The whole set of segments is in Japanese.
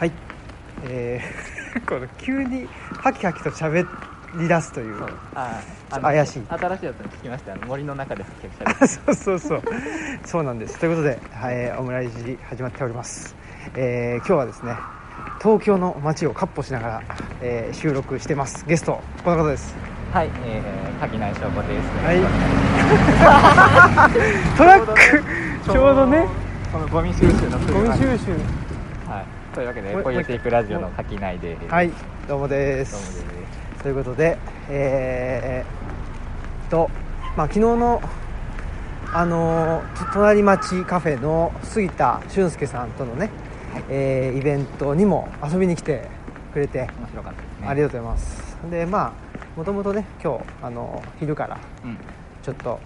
はい。えー、この急にハキハキと喋り出すという。あちょっと怪しい。新しいやつに聞きました。森の中で発見したそうそうそう。そうなんです。ということで、はい、オムライス始まっております、えー今日はですね東京の街をかっ歩しながら、えー収録してます。ゲストこの方です。はいえー、柿内翔子です。はい。トラック。ちょうどねこのゴミ収集のゴミ収集。はいというわけでポイエティックラジオの柿内で。すはいどうもでどうもです。すということでえー、とまあ昨日のあの隣町カフェの杉田俊介さんとのね、えーイベントにも遊びに来てくれて、面白かったですね。ありがとうございます。でまあもともとね今日あの昼からうん。ちょっと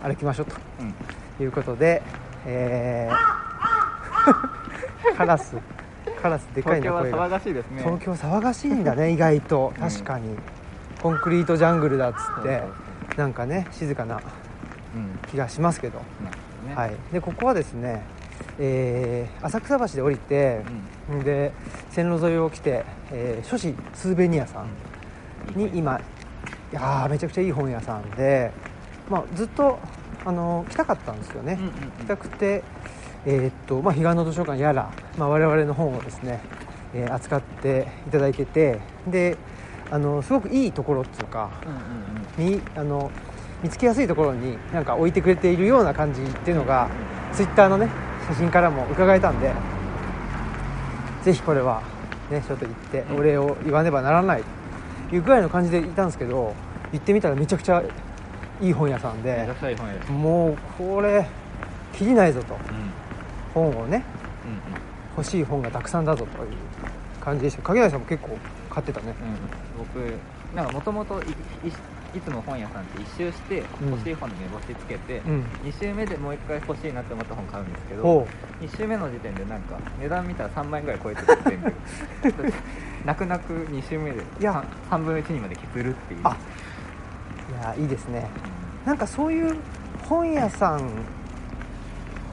歩きましょううん。ということでえーカラス。カラスでかい東京はな声が。騒がしいですね。東京騒がしいんだね意外と。うん確かに、コンクリートジャングルだっつって。なんかね静かなうん。気がしますけど、なるほどね。はい、でここはですね、えー浅草橋で降りて、で線路沿いを来て、えー書士スーベニアさん。に今いやーめちゃくちゃいい本屋さんで、まあ、ずっとあの来たかったんですよね、うんうん。来たくて、えーっとまあ、彼岸の図書館やら、まあ、我々の本をですね、えー扱っていただいててであのすごくいいところっていうかうんうんうん。見あの見つけやすいところになんか置いてくれているような感じっていうのがツイッターのね写真からも伺えたんでぜひこれはねちょっと行ってお礼を言わねばならないというぐらいの感じでいたんですけど行ってみたらめちゃくちゃいい本屋さんでもうこれきりないぞと。うん本をねうん欲しい本がたくさんだぞという感じでした。影谷さんも結構買ってたね。うん、僕なんかもともといいいつも本屋さんって一周してうん。欲しい本に目星つけて、うん。2周目でもう1回欲しいなって思った本買うんですけどほ2周目の時点でなんか値段見たら3万円ぐらい超えてて全部泣く泣く2周目でいや。3分の1にまで削るっていう。あういやいいですね。なんかそういう本屋さん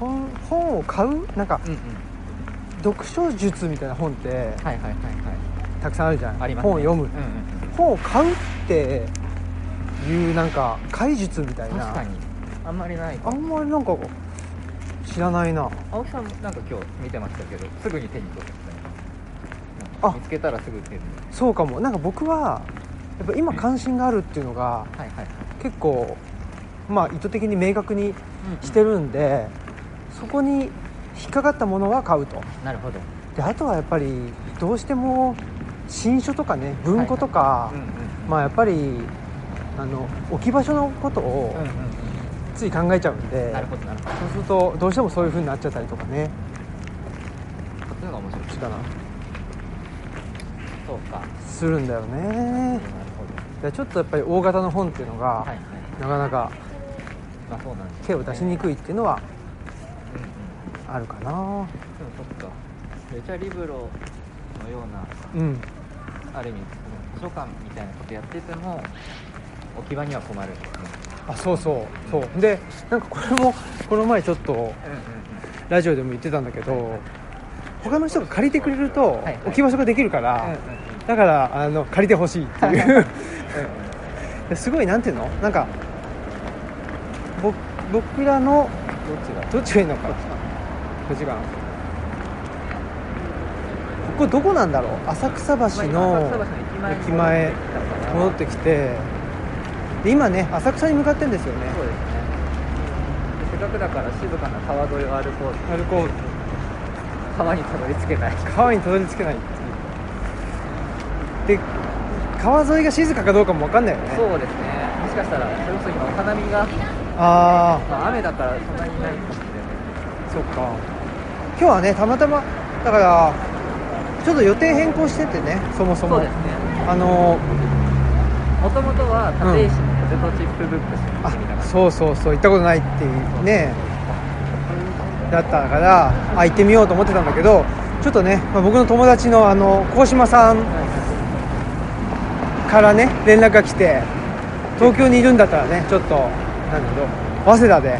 本本を買う？なんかうんうん。読書術みたいな本ってはいはいはいはい。たくさんあるじゃん、あります、ね、本を読む、うんうんうん。本を買うっていうなんか怪術みたいな。確かに。あんまりない。あんまりなんか知らないな。青木さんもなんか今日見てましたけどすぐに手に取ってあた。見つけたらすぐ手に。そうかも。なんか僕はやっぱ今関心があるっていうのがはいはいはい。結構まあ意図的に明確にしてるんで、そこに引っかかったものは買うと。なるほど。であとはやっぱりどうしても新書とかね文庫とか、まあやっぱりあの置き場所のことをつい考えちゃうんで、うんなるほどなるほど。そうするとどうしてもそういう風になっちゃったりとかね。こっちの方が面白い。しかな。そうか。するんだよね。なるほでちょっとやっぱり大型の本っていうのが、どはいはい。なかなか手を出しにくいっていうのはあるかな。でもそっか。レチャリブロのようなうん。ある意味図書館みたいなことやってても置き場には困る。んですねあそうそうそう。でなんかこれもこの前ちょっとうんうんうん。ラジオでも言ってたんだけど他の人が借りてくれると置き場所ができるから、だからあの借りてほしいっていう。ですごいなんていうの？なんか僕僕らのどっちが？どっちがいいのかこっちかなここどこなんだろう？浅草橋の駅前戻ってきて。で今ね浅草に向かってんですよね。そうですね。でせっかくだから静かな川沿いを歩こう歩こう。川にたどり着けない。川にたどり着けないっていう。で川沿いが静かかどうかも分かんないよね。そうですね。もしかしたらそれこそ今お花見が、ああまあ、雨だからそんなにないかもしれない。そっか今日はねたまたまだからちょっと予定変更しててねそもそも。そうですね。あのもともとは立石のポテトチップブックスに行ってみたかあったそうそうそう行ったことないっていうねだったからあ行ってみようと思ってたんだけどちょっとね、まあ、僕の友達のあの鴻島さんからね連絡が来て東京にいるんだったらねちょっとなんだろう早稲田で、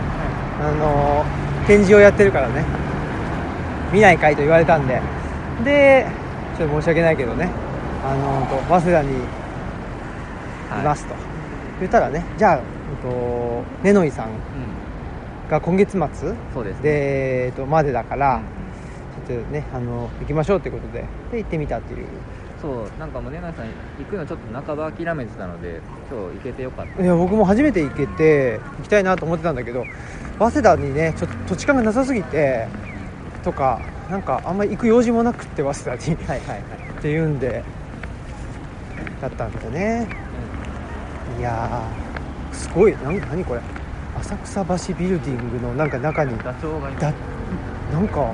あの展示をやってるからね見ないかいと言われたんで。でちょっと申し訳ないけどね。あのと早稲田にいますと、言ったらねじゃあ、えっと、ねのいさんうん。が今月末ですね。で、えっと、までだから、うんちょっとねあの行きましょうってことでで行ってみたっていう。そうなんかもうねなさん行くのちょっと半ば諦めてたので今日行けてよかった。いや僕も初めて行けて行きたいなと思ってたんだけど早稲田にねちょっと土地勘がなさすぎてとかなんかあんまり行く用事もなくって早稲田に。はいはいはい、っていうんでだったんだよねいやーすごい。なん何これ。浅草橋ビルディングのなんか中に。ダチョウがいなんか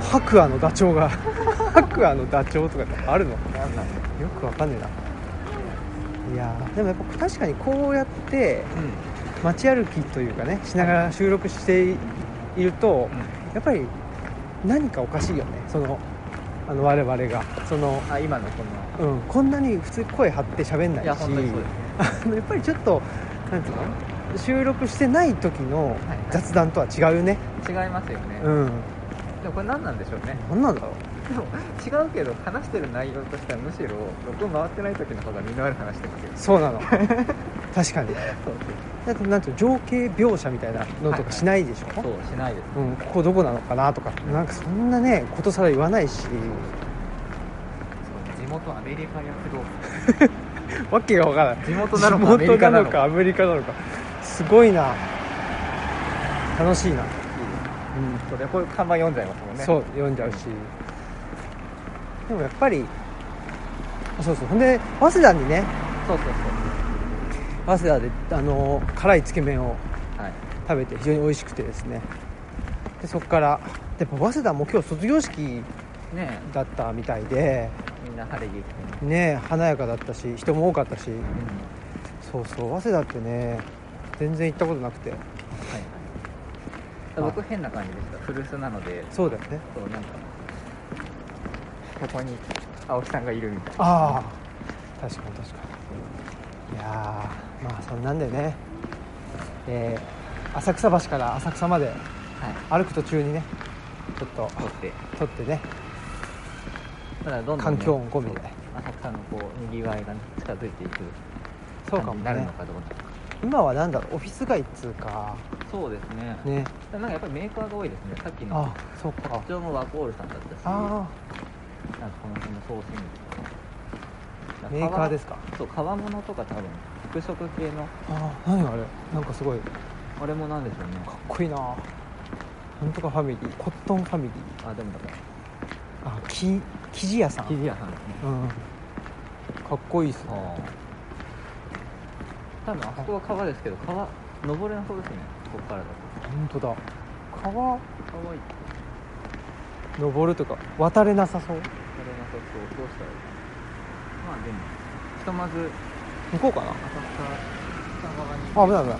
白亜のダチョウが 白亜のダチョウとかってあるの？よなんなんくわかんねえな。いやーでもやっぱ確かにこうやってうん。街歩きというかねしながら収録しているとやっぱり何かおかしいよね。そのあの我々が。その、あ今のこの。うん、こんなに普通声張って喋んないし。いや本当にそうです。ねあのやっぱりちょっとなんていうの？収録してない時の雑談とは違うよね、違いますよね、うん。でもこれ何なんでしょうね。何なんだろう？でも違うけど話してる内容としてはむしろ録音回ってない時の方が身のある話してますよそうなの。確かに。そうだってなんて情景描写みたいなのとかしないでしょ、そうしないです。うん、ここどこなのかなとかなんかそんなねことさら言わないし。地元アメリカ躍動 わけがわからない地元なのかアメリカなのか。アメリカなのか。すごいな。楽しいな、うん。そうでこれ看板読んじゃいますもんね。そう読んじゃうし。でもやっぱりあそうそう。ほんで早稲田にねそうそう早稲田であの辛いつけ麺を食べて非常に美味しくてですね。でそこからやっぱ早稲田も今日卒業式ねだったみたいでみんな晴れ着ね。ね華やかだったし人も多かったし。うん。そうそう早稲田ってね全然行ったことなくて。はいはい。僕変な感じでした。古巣なのでそうだよね。そうなんかここに青木さんがいるみたいな。ああ。確かに確かに。いやーまあそんなんでね。えー浅草橋から浅草まではい。歩く途中にねちょっと撮って。撮ってね。ただどんどん、ね、環境音込みで。浅草のこうにぎわいが、ね、近づいていくそうかも感じになるねのかどうなのか今はなんだろうオフィス街っつうか。そうですね。ね。なんかやっぱりメーカーが多いですね。さっきの。あそうか。特徴もワコールさんだったしあなんかこの辺のソーシングとか。メーカーですか？そう革物とか多分服飾系の。ああ何あれ？なんかすごい。かあれもなんでしょうね。っこいいな。なんとかファミリー。コットンファミリー。あでもだから。あき生地屋さん。生地屋さんですね。うん。かっこいいっすね。あ多分あそこは川ですけど川登れなそうですね。ここからだと。本当だ。川？かわいい。登るとか渡れなさそう。登れなさそう。どうしたらいい？まあでもひとまず行こうかな。あ危ない危ない。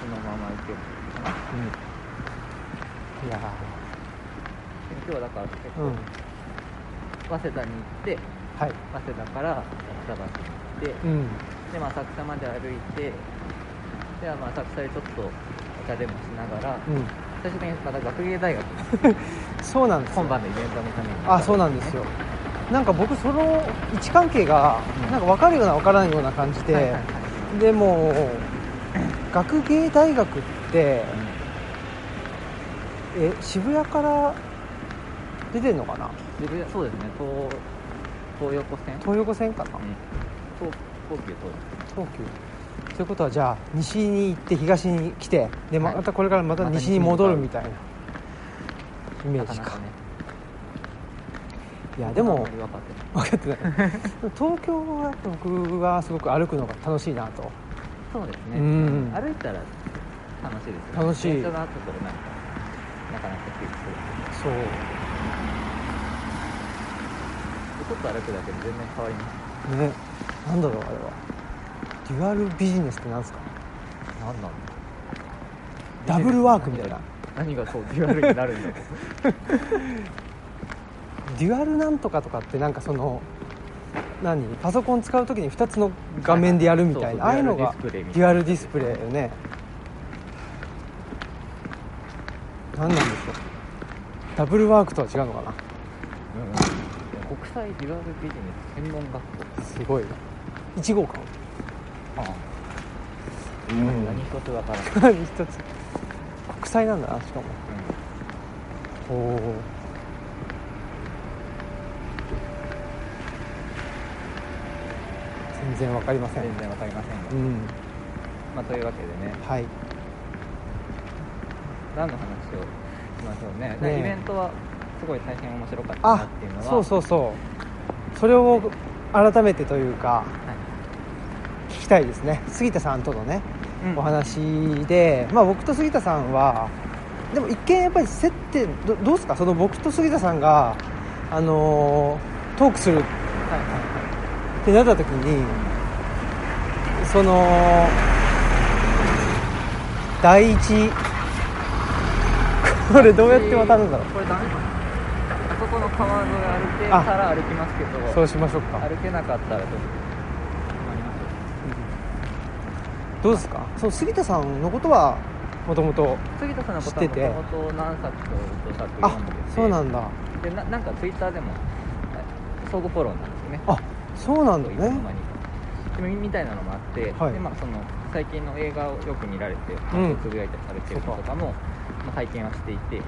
そのまま行けばいいかなうん。いや今日はだから結構、ーうん。早稲田に行ってはい。早稲田から浅草橋に行って、うん。でまあ浅草まで歩いてではまあ浅草でちょっとお茶でもしながら、うんまた学芸大学。に そうなんですよ。今晩のイベントのために。あそうなんですよ。なんか僕その位置関係がうん。なんか分かるような分からんような感じで、はいはいはい。でも学芸大学ってえ渋谷から出てんのかな？渋谷そうですね。東東横線。東横線かな？うん。東東急東東急ということはじゃあ西に行って東に来てでまたこれからまた西に戻るみたいなイメージか。なかね。いやでも分かってない。分かってない。東京は僕はすごく歩くのが楽しいなと。そうですね、うん。歩いたら楽しいです楽しい。電車があったとなんかなかなか窮屈そう。ちょっと歩くだけで全然変わります。ね。なんだろうあれはデュアルビジネスってなんですか？何なん？だダブルワークみたいな。何がそうデュアルになるんだろう。デュアルなんとかとかってなんかその何？パソコン使う時に2つの画面でやるみたいな。ああはい。うのがデュアルディスプレイよね。何なんでしょうダブルワークとは違うのかな？国際デュアルビジネス専門学校。すごいな。1号館？うん。何一つわから。ない、何一つ。国際なんだなしかも。おお全然わかりません。全然わかりませんが、うん。まあ、というわけでね。はい。何の話をしましょうね。ねえ。イベントはすごい大変面白かったなあっていうのは。そうそうそう。それを改めてというかはい聞きたいですね。杉田さんとのねうん。お話で、まあ、僕と杉田さんはでも一見やっぱり接点どどうですか？その僕と杉田さんが、あのートークするはいはってなった時にその第一 これどうやって渡るんだろう？これダメかな。あそこの川沿い歩けたら歩きますけど。そうしましょうか。歩けなかったらちょっと困りますどうですか？そう杉田さんのことはもともと杉田さんのことはもともと何作か著作あ読んでて。そうなんだ。でななんかツイッターでも相互フォローなんですよね。あそうなんだね。みたいなのもあって、はい。でまあ、その最近の映画をよく見られてうん。つぶやいたりされてるのとかも、まあ、拝見はしていて。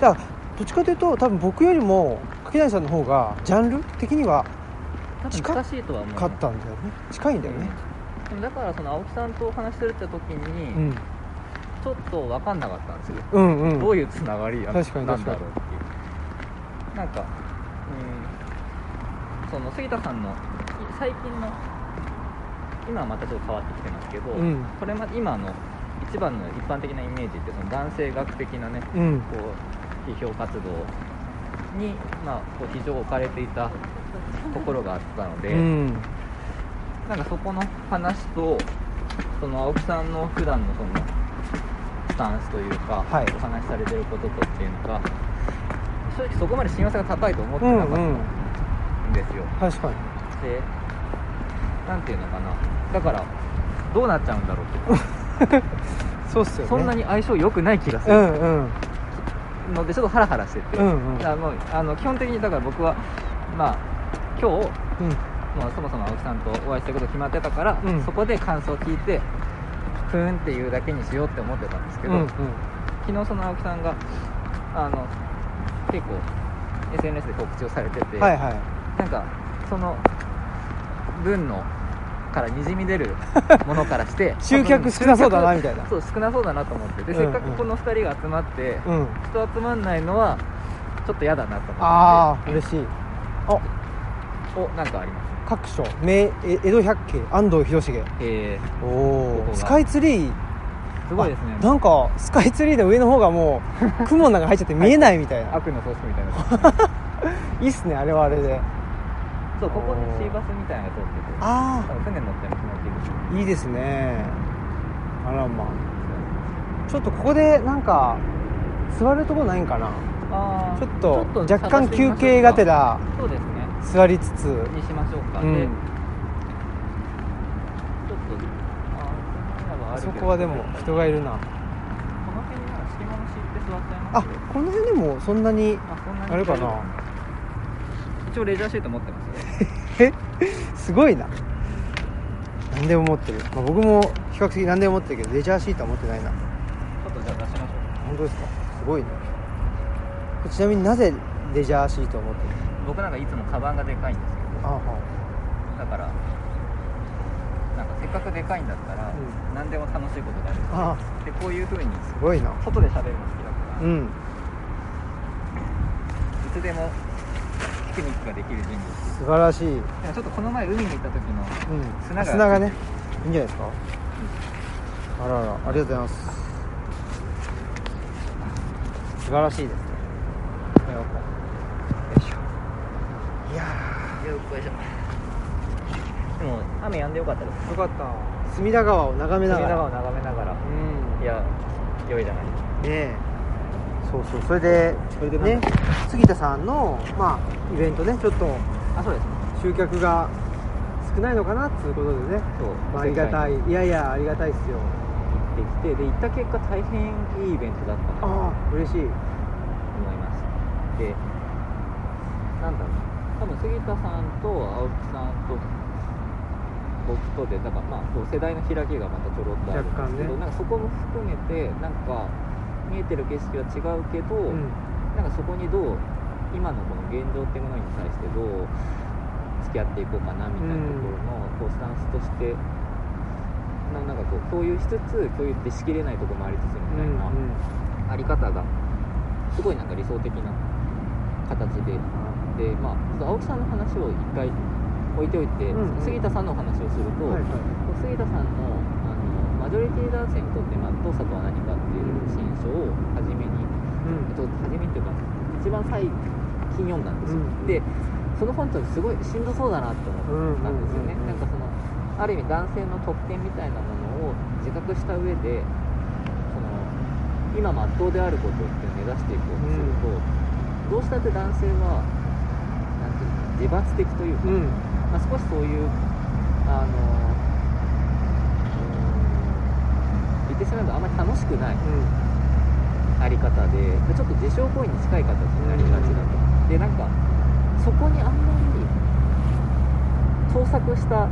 だからどっちかというと多分僕よりも柿谷さんの方がジャンル的には近近しいとは思う勝ったんだよね。近いんだよね。うんでもだからその青木さんとお話しするって時に、うん。ちょっと分かんなかったんですよ、うんうん。どういうつながりやなんだろうっていう。なんかうんその杉田さんのい最近の今はまたちょっと変わってきてますけど、うん。これまで今の一番の一般的なイメージってその男性学的なねうん。こう批評活動に、まあ、こう非常を置かれていたところがあったので、うんなんかそこの話とその青木さんの普段のそのスタンスというか、はい。お話しされてることとっていうのが正直そこまで親和性が高いと思ってなかったうんですよ、確かに。でなんていうのかな。だからどうなっちゃうんだろうって。そうっすよね。そんなに相性良くない気がする。うんうん。のでちょっとハラハラしてて、うんうん。あのあの基本的にだから僕はまあ今日うんもうそもそも青木さんとお会いしたこと決まってたから、うん。そこで感想を聞いてふーんっていうだけにしようって思ってたんですけど、うんうん。昨日その青木さんがあの結構 SNS で告知をされてて、はいはい。なんかその文のからにじみ出る ものからして集客少なそうだなみたいな。そう少なそうだなと思ってで、うんうん。せっかくこの2人が集まってうん。人集まんないのはちょっと嫌だなと思って。ああ嬉しい。あ。おなんかあります？各所名え江戸百景安藤広重えおここが。おスカイツリー。ー、すごいですね。あなんかスカイツリーの上の方がもう 雲の中に入っちゃって見えないみたいな。悪の組織みたいな。いいっすねあれはあれで。そうここにシーバスみたいなのが通っててあ多分船乗ってる人もいるあいいですね。あらまあ。ちょっとここでなんか座るとこないんかな。あー。ちょっと若干休憩がてら。そうですね座りつつにしましょうか、うん。でちょっとあーあそこはでも人がいるな。この辺になんか敷物敷いて座っちゃいまあすこの辺でもそんなにあれかな。一応レジャーシート持ってますよ。え？すごいな。何でも持ってる、まあ、僕も比較的何でも持ってるけどレジャーシートは持ってないな。ちょっとじゃあ出しましょ本当ですか？すごいね。ちなみになぜレジャーシートを持ってるう僕なんかいつもカバンがでかいんですけどあはだからなんかせっかくでかいんだったら、う何でも楽しいことがある。あでこういう風にすごいな。外で喋るの好きだから、いうん。つでもピクニックができる人物素晴らしい、ちょっとこの前海に行った時の砂が砂がねいいんじゃないですか？あらあらありがとうございます。素晴らしいですねよいしょいやよっこいしょでも雨止んでよかったです。ーよかった。隅田川を眺めながら。隅田川を眺めながら。うん。いや良いじゃない。ねえ。そうそう。それでそれでね杉田さんのまあイベントねちょっとあそうです。集客が少ないのかなっていうことでね、そう。まあ、ありがたい。いやいやありがたいっすよ。っきてで行った結果大変いいイベントだったなとああ嬉しい。思います。でなんだろう多分杉田さんと青木さんと僕とでだからまあ世代の開きがまたちょろっとあるんですけど、ね。なんかそこも含めてなんか見えてる景色は違うけど、うん。なんかそこにどう今のこの現状っていうものに対してどう付き合っていこうかなみたいなところのこうスタンスとしてななんかこう共有しつつ共有ってしきれないところもありつつみたいなあり方がすごいなんか理想的な形ででまあちょっと青木さんの話を一回置いておいて、うんうん。杉田さんのお話をすると、はいはい。杉田さんのあのマジョリティ男性にとってまっとうさとは何かっていう新書を初めにうん。えっと、初めっていうか一番最近読んだんですよ、うんでその本とすごいしんどそうだなって思ったんですよね、うんうんうんうん。なんかそのある意味男性の特権みたいなものを自覚した上でその今まっとうであることっていうのを目指していこうとすると、どうしたって男性は自罰的というか、うん。まあ、少しそういうあのうん言ってしまえばあんまり楽しくないあり方ででちょっと自傷行為に近い形になりがちだと、でなんかそこにあんまり盗作した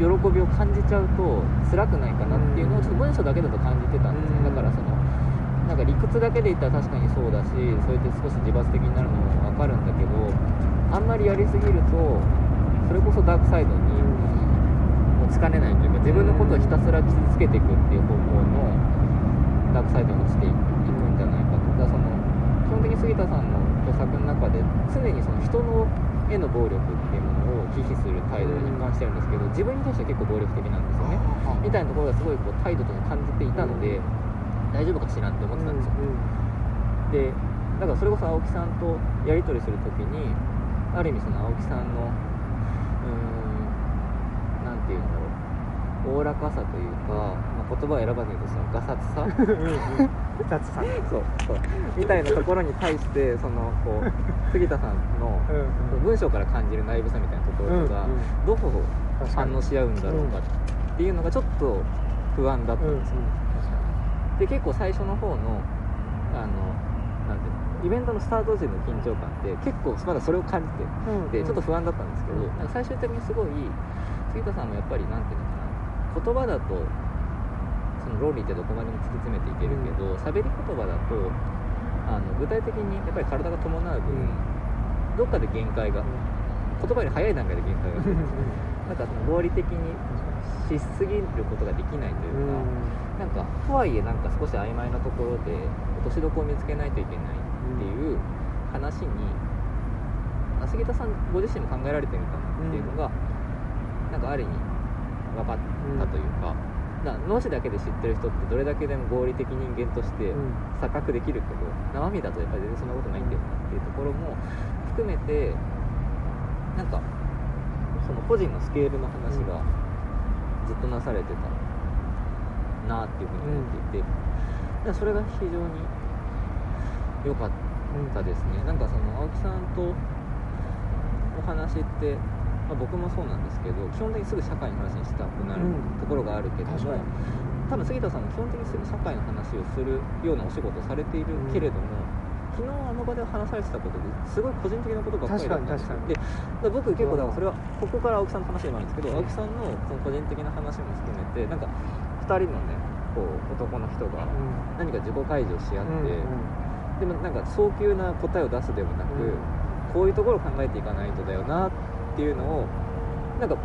喜びを感じちゃうと辛くないかなっていうのをちょっと文章だけだと感じてたんですね、うん。だからそのなんか理屈だけで言ったら確かにそうだしそうやって少し自罰的になるのも分かるんだけどあんまりやりすぎるとそれこそダークサイドに持ちかねないというか自分のことをひたすら傷つけていくっていう方向のダークサイドに落ちていくんじゃないかと。だからその基本的に杉田さんの著作の中で常にその人のへの暴力っていうものを忌避する態度を一貫してるんですけど自分に対しては結構暴力的なんですよね。みたいなところがすごいこう態度として感じていたので大丈夫かしらって思ってたんですよ。でだからそれこそ青木さんとやり取りするときにある意味その青木さんのうーんなんていうんだろうおおらかさというか、まあ、言葉を選ばずに言うとそのガサツさ。雑さんそうそう。みたいなところに対してそのこう 杉田さんのうん文章から感じるナイブさみたいなところがどう反応し合うんだろうかっていうのがちょっと不安だったうんんですよ、で結構最初の方のあのイベントのスタート時の緊張感って結構まだそれを感じてうんでちょっと不安だったんですけど、うん。なんか最終的にすごい杉田さんもやっぱりなんていうのかな言葉だとその論理ってどこまでも突き詰めていけるけど喋、り言葉だとあの具体的にやっぱり体が伴う分、うん。どっかで限界が言葉より早い段階で限界がなんかその合理的にしすぎることができないというか、なんかとはいえなんか少し曖昧なところで落としどころを見つけないといけないっていう話に、あ杉田さんご自身も考えられてるんだなっていうのが、なんかある意味分かったというか、脳死だけで知ってる人ってどれだけでも合理的人間としてうん。錯覚できるけど生身だとやっぱり全然そんなことないんだよなっていうところも含めてなんかその個人のスケールの話がずっとなされてたなっていうふうに思っていて、だからそれが非常に良かったですね。なんかその青木さんとお話って、まあ、僕もそうなんですけど基本的にすぐ社会の話にしたくなるうんところがあるけども、確かに。多分杉田さんも基本的にすぐ社会の話をするようなお仕事をされているけれども、昨日あの場で話されてたことですごい個人的なことばっかりだったんですよ。で僕結構だからそれはここから青木さんの話でもあるんですけど青木さんのその個人的な話も含めてなんか2人のねこう男の人が何か自己開示をし合って、でもなんか早急な答えを出すでもなく、うん。こういうところを考えていかないとだよなっていうのをなんか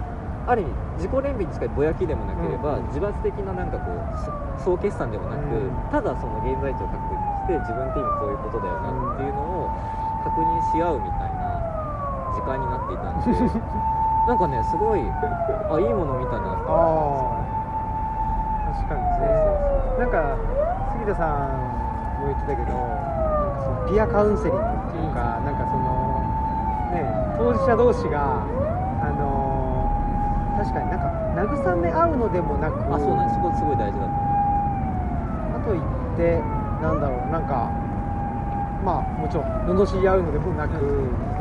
ある意味自己憐憫に近いぼやきでもなければ、うん。自罰的ななんかこうそ総決算でもなく、うん。ただその現在地を確認して自分って今こういうことだよなっていうのを確認し合うみたいな時間になっていたんで なんかねすごいあいいもの見たなってああ確かにそうねそう。なんか杉田さんも言ってたけどそのピアカウンセリングっていうか、なんかそのね当事者同士があのー確かになんか慰め合うのでもなくそうあそうなんです。そこすごい大事だと思あと言ってなんだろうなんかまあもちろん罵り合うのでもなく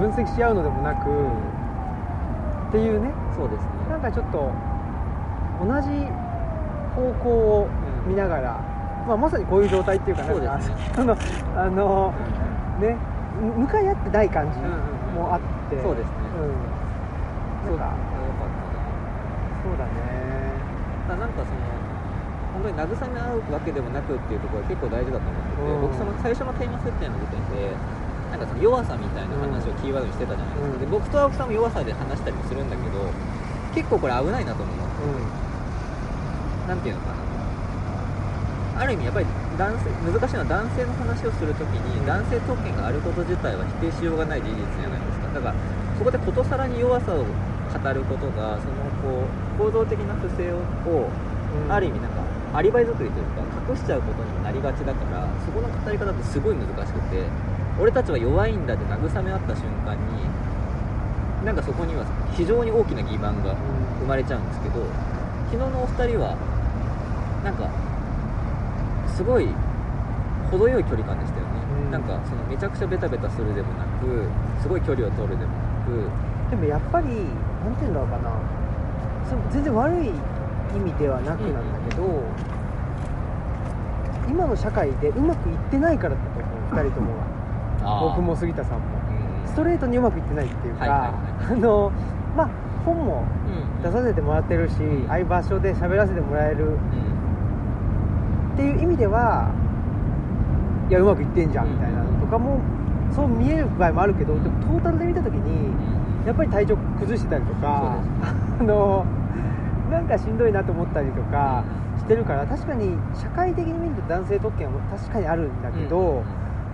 分析し合うのでもなくっていうね。うそうですね。なんかちょっと同じ方向をうん見ながら、まあ、まさにこういう状態っていうかなんかそうですね。あのあのねむ向かい合ってない感じもあって、そうですね。うん、そうよか。ったそうだね。なだなんかその本当に慰め合うわけでもなくっていうところが結構大事だと思ってて、うん。僕その最初のテーマ設定の時点でなんかその弱さみたいな話をキーワードにしてたじゃないですか、うん。で僕と青木さんも弱さで話したりもするんだけど結構これ危ないなと思うの。うなんていうのかな。ある意味やっぱり男性難しいのは男性の話をするときに男性特権があること自体は否定しようがない事実じゃないですか。だからそこでことさらに弱さを語ることがそのこう行動的な不正をん。ある意味なんかアリバイ作りというか隠しちゃうことにもなりがちだからそこの語り方ってすごい難しくて俺たちは弱いんだって慰め合った瞬間になんかそこには非常に大きな欺瞞が生まれちゃうんですけど昨日のお二人はなんかすごい程よい距離感でしたよね、うん。なんかそのめちゃくちゃベタベタするでもなくすごい距離を取るでもなく。でもやっぱりなんていうんだろうかな。全然悪い意味ではなくなんだけど、今の社会でうまくいってないからだと思う2人ともが 僕も杉田さんも。うんストレートにうまくいってないっていうか、はいはい あのまあ本もうん出させてもらってるし、うんああいう場所で喋らせてもらえるうんっていう意味ではいやうまくいってんじゃんみたいなのとかもそう見える場合もあるけどでもトータルで見た時にやっぱり体調崩してたりとかあのなんかしんどいなと思ったりとかしてるから確かに社会的に見ると男性特権は確かにあるんだけど、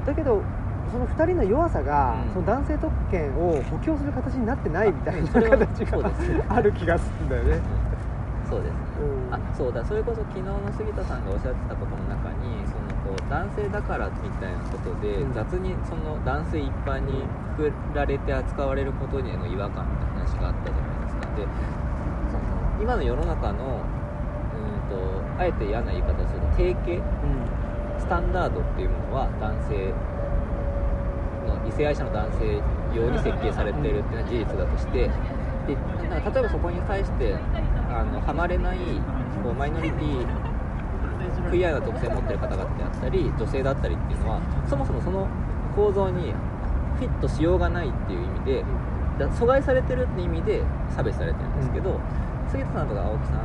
だけどその2人の弱さが、うん。その男性特権を補強する形になってないみたいな形が ある気がするんだよね。そうですうん。あそうだ。それこそ昨日の杉田さんがおっしゃってたことの中にそのこう男性だからみたいなことで、うん。雑にその男性一般にくくられて扱われることへの違和感みたいな話があったじゃないですか。でその今の世の中のうんとあえて嫌な言い方をすると定型スタンダードっていうものは男性の異性愛者の男性用に設計されているっていうのは事実だとしてでなんか例えばそこに対してあのハマれないこうマイノリティクイアな特性を持っている方々であったり女性だったりっていうのはそもそもその構造にフィットしようがないっていう意味でだ阻害されてるって意味で差別されてるんですけど、杉田さんとか青木さん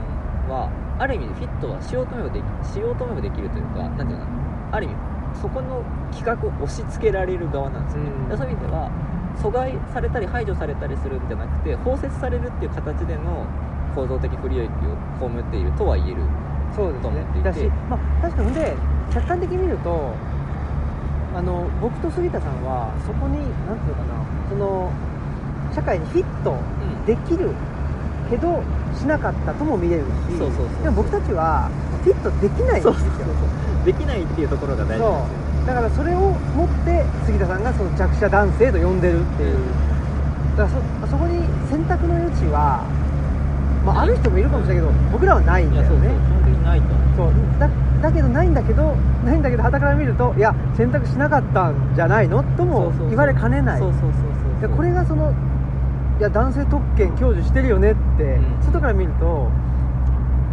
はある意味フィットはしようと思えばできしようと思えばできるというかなんていうのかなある意味そこの企画を押し付けられる側なんですよね、うん。そういう意味では阻害されたり排除されたりするんじゃなくて包摂されるっていう形での構造的不利益を被っているとは言えるそうですと思っていて。ねだし、まあ、確かにで客観的に見るとあの僕と杉田さんはそこに何ていうのかなその社会にフィットうん。できるけどしなかったとも見れるしそうそうそうでも僕たちはフィットできないんですよ。できないっていうところが大事ですだからそれを持って杉田さんがその弱者男性と呼んでるっていう。だからそそこに選択の余地は、まあ、ある人もいるかもしれないけど僕らはないんだよね。そうだだけどないんだけどないんだけど傍から見るといや選択しなかったんじゃないの？とも言われかねない。そうそうそうそうでこれがそのいや男性特権享受してるよねって、うん。外から見ると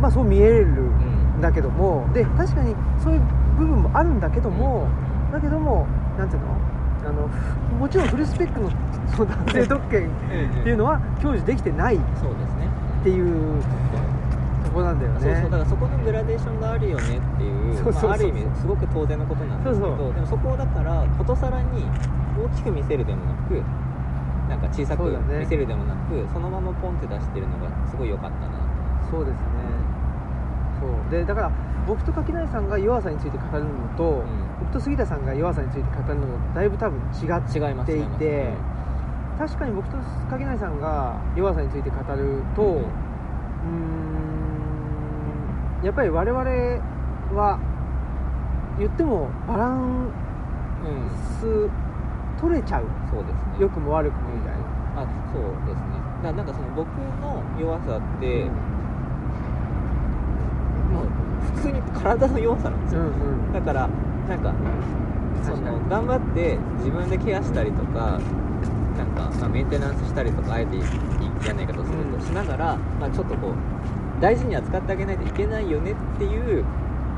まあそう見えるうんんだけどもで確かにそういう部分もあるんだけども、だけどもなんていうの？あのもちろんフルスペックのその男性特権っていうのは享受できてない。っそうですねていうとこなんだよね。そうそうだからそこのグラデーションがあるよねっていうあ、ある意味すごく当然のことなんですけどでもそこをだからことさらに大きく見せるでもなくなんか小さく見せるでもなくそ,、のままポンって出してるのがすごい良かったなそうですね。そう。でだから僕と垣内さんが弱さについて語るのと、うん。僕と杉田さんが弱さについて語るのとだいぶ多分違って違いますい違います。て確かに僕と垣内さんが弱さについて語ると、うん。うーん。やっぱり我々は言ってもバランうん、うんス取れちゃう。そうですね。良くも悪くもみたいな、あそうですね。だからなんかその僕の弱さって、もう普通に体の弱さなんですよ、うんうん。だからなんかその頑張って自分でケアしたりとかなんか、まあ、メンテナンスしたりとかあえてい嫌な言い方をすると、うんしながら、まあ、ちょっとこう大事に扱ってあげないといけないよねっていう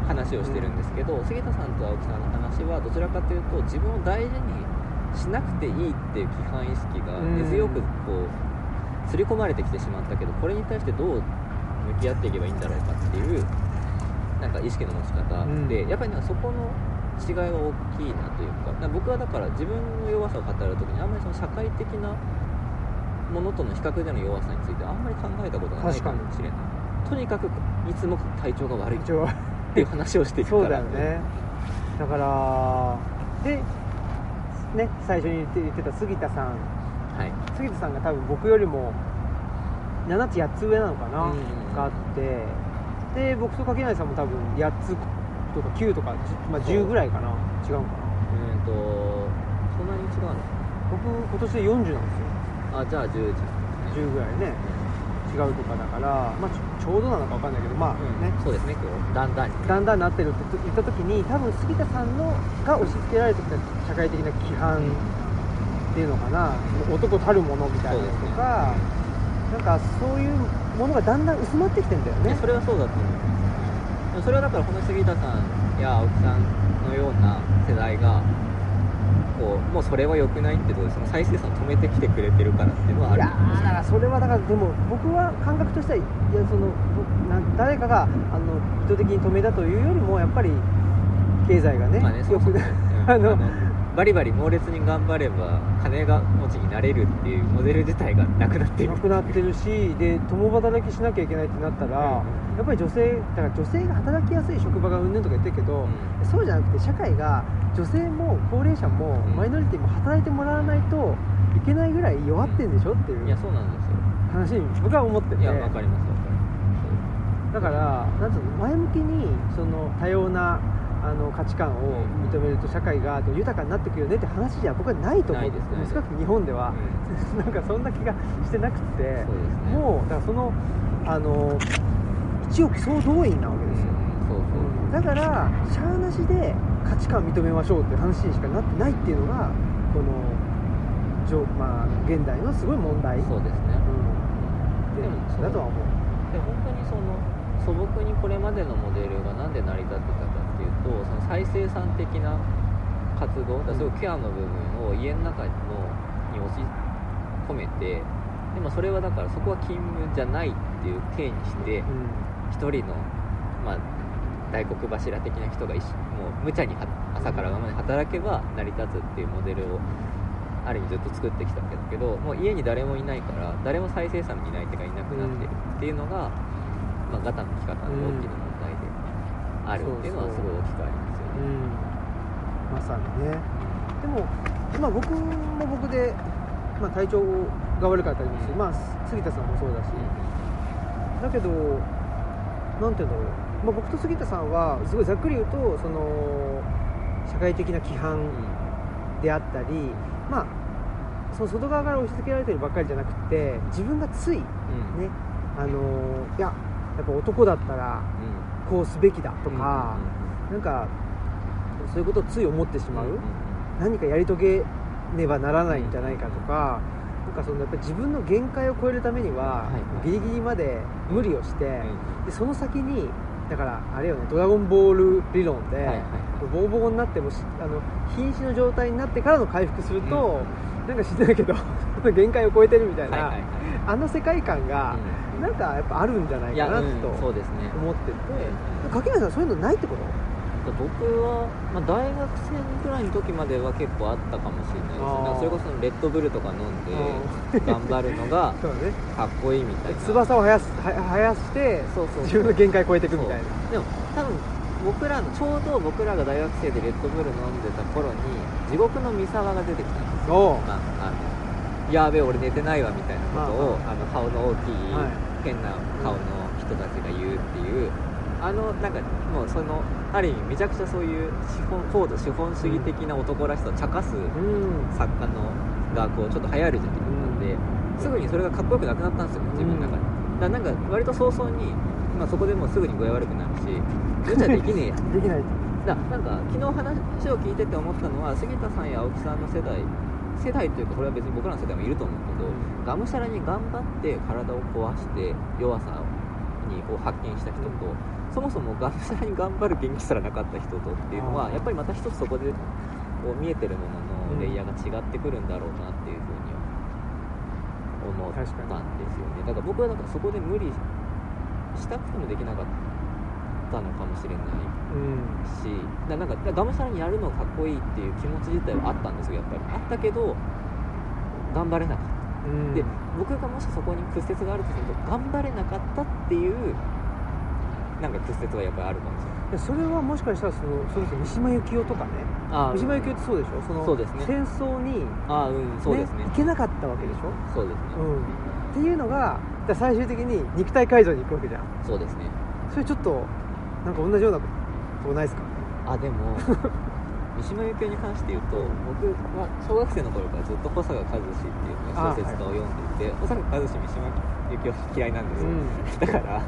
話をしてるんですけど、杉田さんと青木さんの話はどちらかというと自分を大事にしなくていいっていう規範意識が根強くこう刷り込まれてきてしまったけどこれに対してどう向き合っていけばいいんだろうかっていうなんか意識の持ち方で、うん。やっぱりなんかそこの違いは大きいなというかか僕はだから自分の弱さを語るときにあんまりその社会的なものとの比較での弱さについてあんまり考えたことがないかもしれない。とにかくいつも体調が悪いっていう話をしていくからそうだよね。だからでね最初に言って言ってた杉田さん。はい。杉田さんが多分僕よりも7つ8つ上なのかな、うんうんうん。があって。で僕と柿内さんも多分8つとか9とか、10まあ、10ぐらいかな。違うのかな。えーとそんなに違うの？僕今年で40なんですよ。あじゃあ10時10ぐらいね。違うとかだから、まあ、ちょうどなのか分かんないけどまあうん。ね、そうですねだんだんに。だんだんなってるって言った時に多分杉田さんのが押し付けられてきた社会的な規範っていうのかな、その男たるものみたいなやつとか、なんかそういうものがだんだん薄まってきてんだよね。それはそうだと思うそれはだからこの杉田さんや青木さんのような世代がこうもうそれは良くないってことでその再生産を止めてきてくれてるからっていうのはある。いやーだからそれはだからでも僕は感覚としてはいやその誰かがあの意図的に止めたというよりもやっぱり経済がね,、まあね、よくねうん。あのあのバリバリ猛烈に頑張れば金が持ちになれるっていうモデル自体がなくなっている。なくなってるしで共働きしなきゃいけないってなったら、うん。やっぱり女性だから女性が働きやすい職場がうんぬんとか言ってるけど、うそうじゃなくて社会が女性も高齢者もうん。マイノリティも働いてもらわないといけないぐらい弱ってんでしょっていん。いやうそうなんですよ。話に僕は思ってて。いやわかりますわかりだからなんつうの前向きにその多様なあの価値観を認めると社会が豊かになっていくよねって話じゃ僕はないと思う。んです少なくとも日本では、なんかそんな気がしてなくてねもうだからそのあの一億総動員なわけですよ、そうそうだからしゃーなしで価値観認めましょうって話にしかなってないっていうのがこのまあ、現代のすごい問題、うん、そうですね。ででもそう。だとは思う。で本当にその素朴にこれまでのモデルがなんで成り立ってたとその再生産的な活動だすごいケアの部分を家の中のに押し込めてでもそれはだからそこは勤務じゃないっていう体にしてうん。一人の、まあ、大黒柱的な人がもう無茶には朝から晩まで働けば成り立つっていうモデルをある意味ずっと作ってきたわけだけどもう家に誰もいないから誰も再生産にいない手がいなくなってるっていうのが、まあ、ガタの効き方の大きなあるっていうのはすごい大きくありますよね。うん。まさにね。でも、まあ、僕も僕で、まあ、体調が悪かったりもする、まあ、杉田さんもそうだし。だけどなんていうんだろう、まあ、僕と杉田さんはすごいざっくり言うとその社会的な規範であったりまあその外側から押し付けられてるばっかりじゃなくて自分がついねうん。うんあのいややっぱ男だったらこうすべきだとか、なんかそういうことをつい思ってしまう、何かやり遂げねばならないんじゃないかとか、なんかそのやっぱり自分の限界を超えるためには、ギリギリまで無理をして、うんでその先にだからあれよね「ドラゴンボール」理論で、ボコボコになってもしあの瀕死の状態になってからの回復すると、なんか知ってないけど 限界を超えてるみたいな、はいはいはい。あの世界観が、なんかやっぱあるんじゃないかなとうん、そうですね。思ってて、うん。柿内さんそういうのないってこと？僕は、まあ、大学生ぐらいの時までは結構あったかもしれないです。それこそレッドブルとか飲んで頑張るのが かっこいいみたいな。翼を生やすは生やしてそうそう自分の限界超えていくみたいな。でも多分僕らのちょうど僕らが大学生でレッドブル飲んでた頃に地獄の三沢が出てきたんですよ、まあ、あのやべえ俺寝てないわみたいなことを、あの顔の大きい、はい変な顔の人たちが言うっていうあのなんかもうそのある意味めちゃくちゃそういう資本高度資本主義的な男らしさを茶化すうん。作家のがこうちょっと流行る時期だったん。で、すぐにそれがかっこよくなくなったんですよ自分の中で、だからなんか割と早々に、まあ、そこでもうすぐに具合悪くなるし無茶できねえやできない だなんか昨日話を聞いてて思ったのは杉田さんや青木さんの世代世代というかこれは別に僕らの世代もいると思うけどがむしゃらに頑張って体を壊して弱さにこう発見した人とそもそもがむしゃらに頑張る元気すらなかった人とっていうのはやっぱりまた一つそこでこう見えてるもののレイヤーが違ってくるんだろうなっていうふうには思ったんですよね。だから僕はなんかそこで無理したくてもできなかったのかもしれないうん。しだなんかがむしゃらにやるのかっこいいっていう気持ち自体はあったんですよやっぱり。あったけど頑張れなかっで僕がもしそこに屈折があるとすると頑張れなかったっていうなんか屈折はやっぱりあるかもしれない。それはもしかしたらそのそれこそ三島由紀夫とかね。あ三島由紀夫ってそうでしょ？そのそうですね。戦争に、ああうんそうですね。行けなかったわけでしょ、そうですね、うん、っていうのが最終的に肉体改造に行くわけじゃん。そうですね。それちょっとなんか同じようなことないですか？あでも 三島由紀夫に関して言うと僕は小学生の頃からずっと保坂和志っていうね小説家を読んでいて、保坂和志三島由紀夫。嫌いなんですよ、だから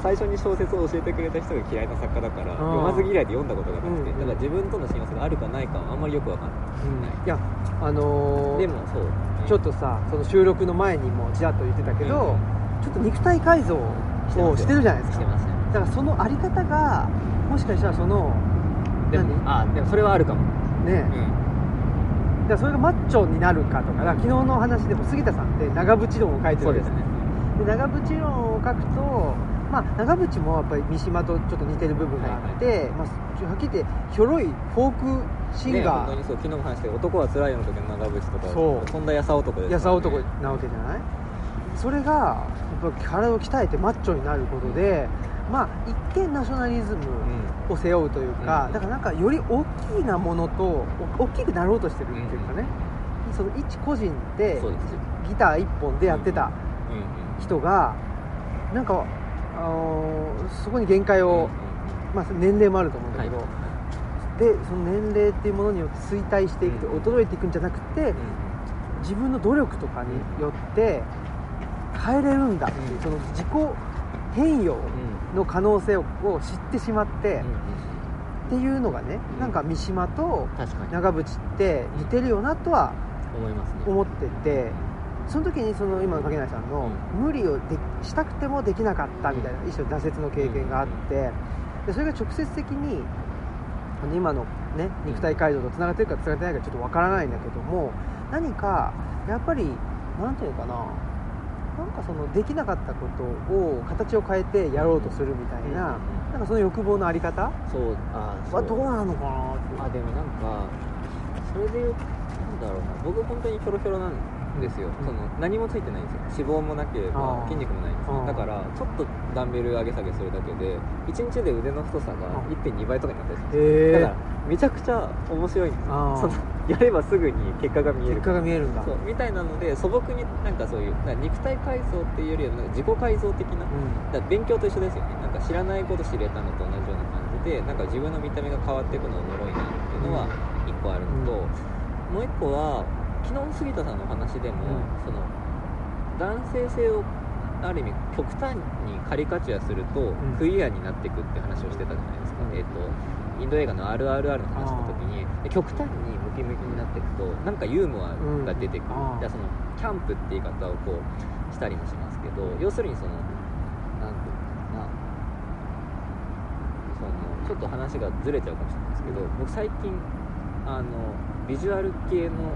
最初に小説を教えてくれた人が嫌いな作家だから読まず嫌いで読んだことがなくて、うんだから自分との親和性があるかないかはあんまりよくわかんないうん。いやあのーでもそう、ちょっとさその収録の前にもちらっと言ってたけど、ちょっと肉体改造をしてるじゃないです。かしてます。ねだからそのあり方がもしかしたらそのでもあでもそれはあるかも。ね、うん。それがマッチョになるかとか昨日の話でも杉田さんって長渕論を書いてるわけそうですね。で長渕論を書くと、まあ、長渕もやっぱり三島とちょっと似てる部分があって、まあ、はっきり言ってひょろいフォークシンね、ガー、本当にそう昨日も話して男は辛いよの時の長渕とかそう。そんなやさ男ですやさ男なわけじゃない？それがやっぱ体を鍛えてマッチョになることで、まあ一見ナショナリズムを背負うというか、うん。だからなんかより大きなものとお大きくなろうとしてるっていうかね、その一個人でギター一本でやってたうんうん人がなんか、あのーそこに限界を、まあ、年齢もあると思うんだけど、はでその年齢っていうものによって衰退していくと、うん衰えていくんじゃなくて自分の努力とかによって変えれるんだっていう、うん。その自己変容の可能性をを知ってしまって、っていうのがね、うん。なんか三島と長渕って似てるよなとは思っててその時にその今の影内さんの、無理をでしたくてもできなかったみたいな一種の挫折の経験があって、でそれが直接的に今の、ね、肉体改造とつながってるかつながってないかちょっとわからないんだけども何かやっぱりなんていうのかななんかそのできなかったことを形を変えてやろうとするみたいな,、うんなんかその欲望のあり方？そうあーそう。はどうなのかなって。あでもなんかそれで言うなんだろうな。僕本当にひょろひょろなんですよ、うん。その何もついてないんですよ。脂肪もなければ筋肉もないんですよ。だからちょっとダンベル上げ下げするだけで1日で腕の太さが1.2倍とかになったりします。へえだからめちゃくちゃ面白いんですよ。やればすぐに結果が見える結果が見えるんだ。そうみたいなので素朴になんかそういう肉体改造っていうよりはなんか自己改造的なうん。だ勉強と一緒ですよね。なんか知らないこと知れたのと同じような感じでなんか自分の見た目が変わっていくのおもろいなっていうのは1個あるのと、もう1個は昨日の杉田さんのお話でも、うん。その男性性をある意味極端にカリカチュアすると、ん。クイアになっていくって話をしてたじゃないですか、うん。えっ、とインド映画の RRR の話した時にで極端にムキムキになっていくとなんかユーモアが出てくる、じゃあそのキャンプって言い方をこうしたりもしますけど要するにそのなんていうのかな。そのちょっと話がずれちゃうかもしれないですけど僕最近あのビジュアル系の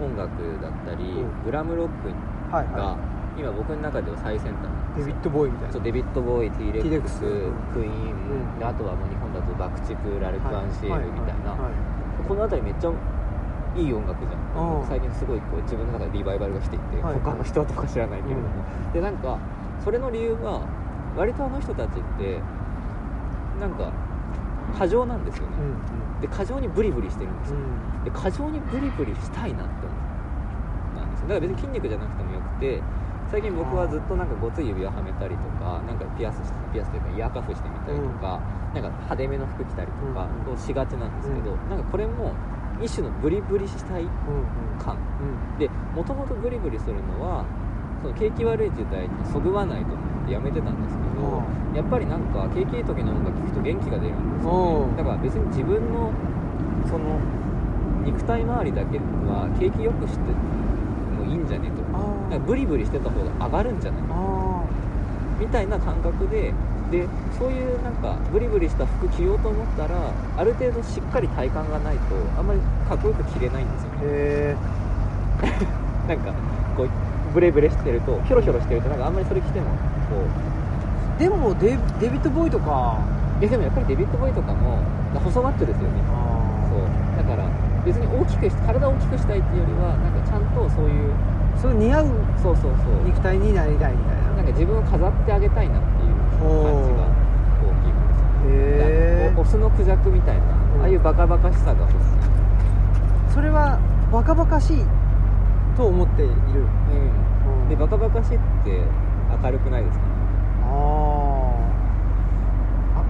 音楽だったり、うん。グラムロックはいがは今僕の中では最先端デビッド・ボーイみたいな。そうデビッド・ボーイ T レックスうんクイーン、うん。であとはもう日本だと爆竹ラルク・アンシエルみたいな、この辺りめっちゃいい音楽じゃん、うん最近すごいこう自分の中でリバイバルが来ていて、はい。他の人とか知らないけれども、でなんかそれの理由は割とあの人たちってなんか過剰なんですよね、うん。で過剰にブリブリしてるんですよ、うん。で過剰にブリブリしたいなって思う。なんですよ。だから別に筋肉じゃなくてもよくて最近僕はずっとなんかごつい指輪はめたりとかなんかピアスしてピアスというかイヤーカフしてみたりとか、なんか派手めの服着たりとかうん。をしがちなんですけど、うなんかこれも一種のブリブリしたいうんうん感うん。でもともとブリブリするのはその景気悪い時代にそぐわないと思ってやめてたんですけど、やっぱりなんか景気いい時の音楽聴くと元気が出るんですよね。だから別に自分のその肉体周りだけは景気よくしてもいいんじゃねと。からブリブリしてた方が上がるんじゃない？あみたいな感覚ででそういうなんかブリブリした服着ようと思ったらある程度しっかり体幹がないとあんまりかっこよく着れないんですよ。ねへ なんかこうブレブレしてるとヒョロヒョロしてるとなんかあんまりそれ着てもこう。えでもデデビッド・ボーイとか。えでもやっぱりデビッド・ボーイとかも細マッチョですよね別に大きくし体を大きくしたいっていうよりはなんかちゃんとそういうそれ似合うそうそうそう。肉体になりたいみたいな。なんか自分を飾ってあげたいなっていう感じが大きいんですよへおオスのクジャクみたいな、うん。ああいうバカバカしさが欲しい、それはバカバカしいと思っている。うん、でバカバカしいって明るくないですか？あー。あ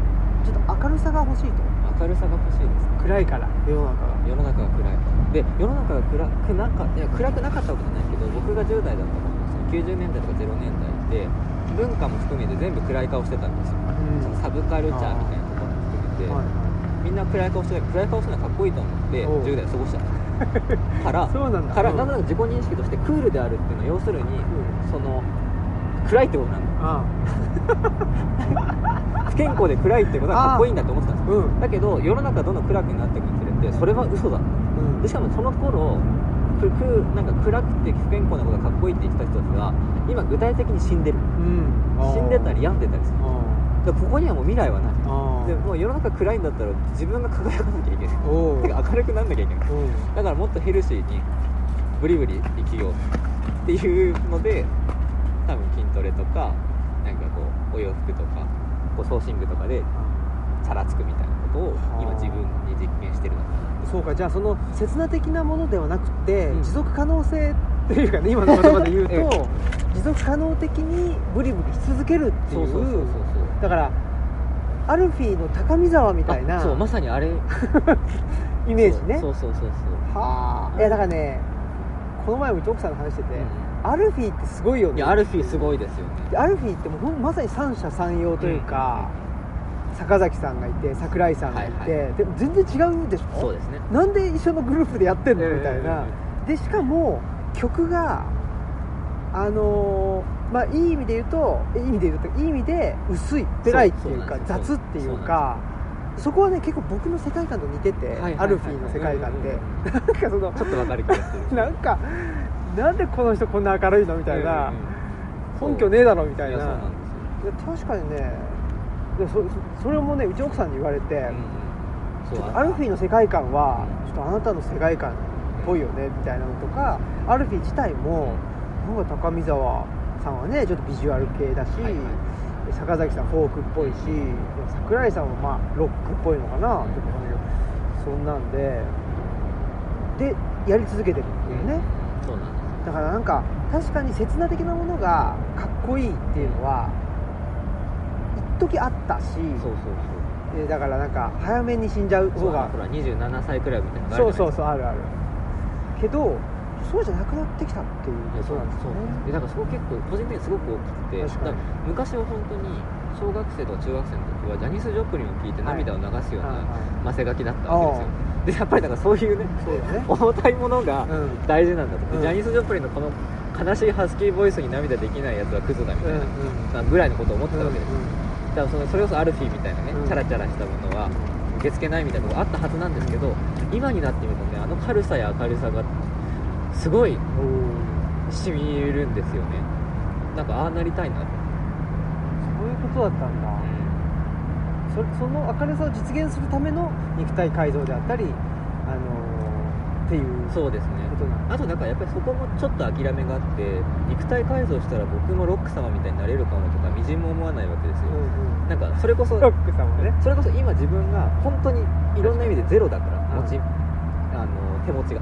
ちょっと明るさが欲しいと。明るさが欲しいです暗いから世の中が世の中が暗い。で世の中が暗くなかいや暗くなかったわけじゃないけど僕が10代だった頃その90年代とか0年代って文化も含めて全部暗い顔してたんですよ、うん。そのサブカルチャーみたいなところも含めて、はいはみんな暗い顔してない暗い顔するのはかっこいいと思っておう。10代過ごしたんです からそうなんだ。うん。からなんとなく自己認識としてクールであるっていうのは要するに、その暗いってことなんだ。あ不健康で暗いってことはかっこいいんだって思ってたんですよ。うん。だけど世の中どんどん暗くなっていくにつれてそれは嘘だうん。でしかもその頃くくなんか暗くて不健康なことがかっこいいって言ってた人たちが今具体的に死んでる。うん。死んでたり病んでたりする。だここにはもう未来はない。でもう世の中暗いんだったら自分が輝かなきゃいけない。てか明るくなんなきゃいけない。うん。だからもっとヘルシーにブリブリ生きようっていうので多分筋トレとかなんかこうお洋服とかこうソーシングとかでチャラつくみたいなことを今自分に実験してるのかなそうかじゃあその刹那的なものではなくて、うん。持続可能性っていうかね今の言葉で言う えと持続可能的にブリブリし続けるっていう。そうそうそうそうだからアルフィーの高見沢みたいなあそうまさにあれ。イメージね。そうそうそうそうはあ。いやだからねこの前も奥さんと話してて、うアルフィーってすごいよね。いやアルフィーすごいですよね。でアルフィーってもうまさに三者三様というか、坂崎さんがいて桜井さんがいて、はいはでも全然違うでしょ？そうですね。なんで一緒のグループでやってんの？みたいな、うんでしかも曲があのーまあいい意味で言うといい意味で言うといい意味で薄いペラいっていうか雑っていうかそこはね結構僕の世界観と似てて、アルフィーの世界観って、なんかそのちょっとわかる気がする。なんかなんでこの人こんな明るいの？みたいな、うんうん根拠ねえだろ？みたいな。確かにねでそそそれもねうち奥さんに言われて、うんうん。ちょっとアルフィーの世界観はちょっとあなたの世界観っぽいよねみたいなのとかアルフィー自体もなんか高見沢さんはねちょっとビジュアル系だし、はいはい。坂崎さんフォークっぽいし桜井さんはまあロックっぽいのかな、ちょっとそんなんででやり続けてるっていうね、そうなんです。だからなんか確かに刹那的なものがかっこいいっていうのは一時あったしそうそうそう。でだからなんか早めに死んじゃうそう方がほら27歳くらいみたいなそうそうそうあるある。けどそうじゃなくなってきたっていういやことなんですよそうねでだからそこ結構個人的にすごく大きくて昔は本当に小学生とか中学生の時はジャニス・ジョプリンを聴いて涙を流すようなマセガキだったわけですよ。でやっぱりだからそういうねね。重たいものがうん。大事なんだと、でうん。ジャニス・ジョプリンのこの悲しいハスキーボイスに涙できないやつはクズだみたいな、うんまあぐらいのことを思ってたわけですよ、うだからそのそれこそアルフィーみたいなね、うん。チャラチャラしたものは受け付けないみたいなことがあったはずなんですけど今になってみるとねあの軽さや明るさがすごいんおー。しみるんですよね。なんかああなりたいなと、そういうことだったんだ。そその明るさを実現するための肉体改造であったりあのーっていうそうですね。ことなんだあとなんかやっぱりそこもちょっと諦めがあって肉体改造したら僕もロック様みたいになれるかもとかみじんも思わないわけですよ、うんなんかそれこそロックさんもね。それこそ今自分が本当にいろんな意味でゼロだからうん。持ち、あの手持ちが。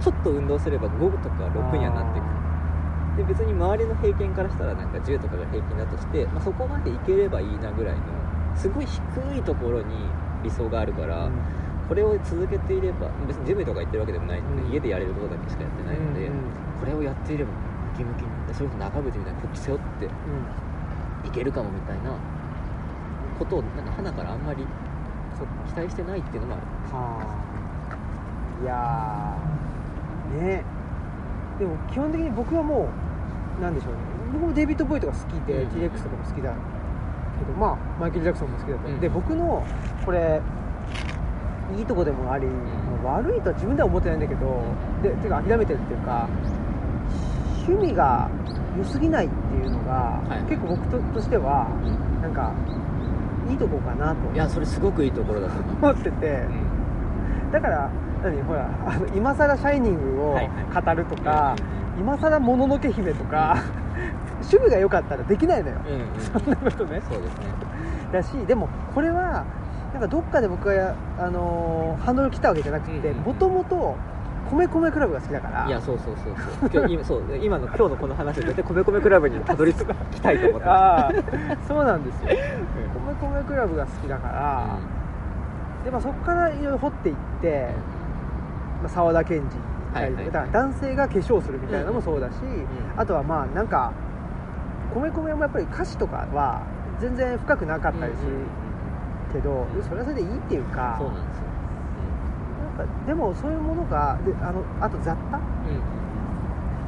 ちょっと運動すれば5とか6にはなっていくで別に周りの平均からしたらなんか10とかが平均だとして、まあ、そこまでいければいいなぐらいのすごい低いところに理想があるから、うんこれを続けていれば別にジムとか行ってるわけでもないので、うん。家でやれることだけしかやってないので、うんうん。これをやっていればムキムキになってそれこそ中渕みたいな国旗背負っていけるかもみたいなことをなんか花からあんまり期待してないっていうのもある。はあ。いやー。ね。でも基本的に僕はもうなんでしょうね。僕もデイビッド・ボーイとか好きで、うん T-REX とかも好きだけけどまあマイケル・ジャクソンも好きだったり、うん。で僕のこれいいとこでもあり、悪いとは自分では思ってないんだけどでてか諦めてるっていうか趣味が良すぎないっていうのが、はい。結構僕ととしてはうん。なんかいいとこかなと。いやそれすごくいいところだと思ってて。だから何ほらあの今更シャイニングをはいはい。語るとか、う今更もののけ姫とか趣味が良かったらできないのよ、うんうん。そんなことね。そうですね。だしでもこれはなんかどっかで僕が、あのーハンドル切ったわけじゃなくてうんもともと米米クラブが好きだから。いやそうそうそうそう。今そう今の今日のこの話で絶対 米米クラブにたどり着きたいと思ってまああそうなんですよ。す米米クラブが好きだから、でまあ、そこからいろいろ掘っていって、まあ、沢田研二はいはい。だから男性が化粧するみたいなのもそうだし、ん。あとはまあなんか米米もやっぱり歌詞とかは全然深くなかったりするけど、それはそれでいいっていうかそうなんですよ。なんかでもそういうものがであのあと雑多？うん。うん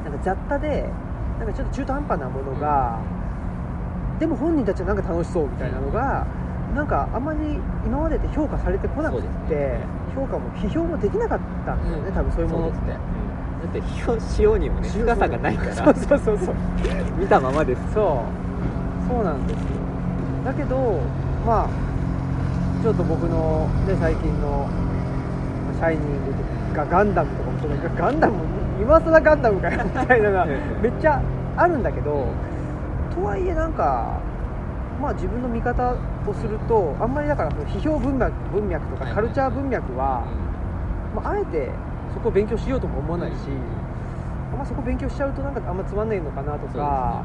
なんか雑多でなんかちょっと中途半端なものが、でも本人たちはなんか楽しそうみたいなのが、なんかあまり今までって評価されてこなくて、ね。評価も批評もできなかったんだよね、多分そういうもの。って。だって批評しようにもね深さがないから。そうそうそうそう。見たままです。そう。そうなんですよ。だけどまあちょっと僕の、ね、最近の「シャイニング」とかガンダムとかもそうだけどガンダム今更ガンダムかよみたいなのが めっちゃあるんだけどとはいえなんかまあ自分の見方をするとあんまりだからその批評文脈文脈とかはい。カルチャー文脈は、まあ、あえてそこを勉強しようとも思わないし、あんまそこ勉強しちゃうとなんかあんまつまんないのかなとか、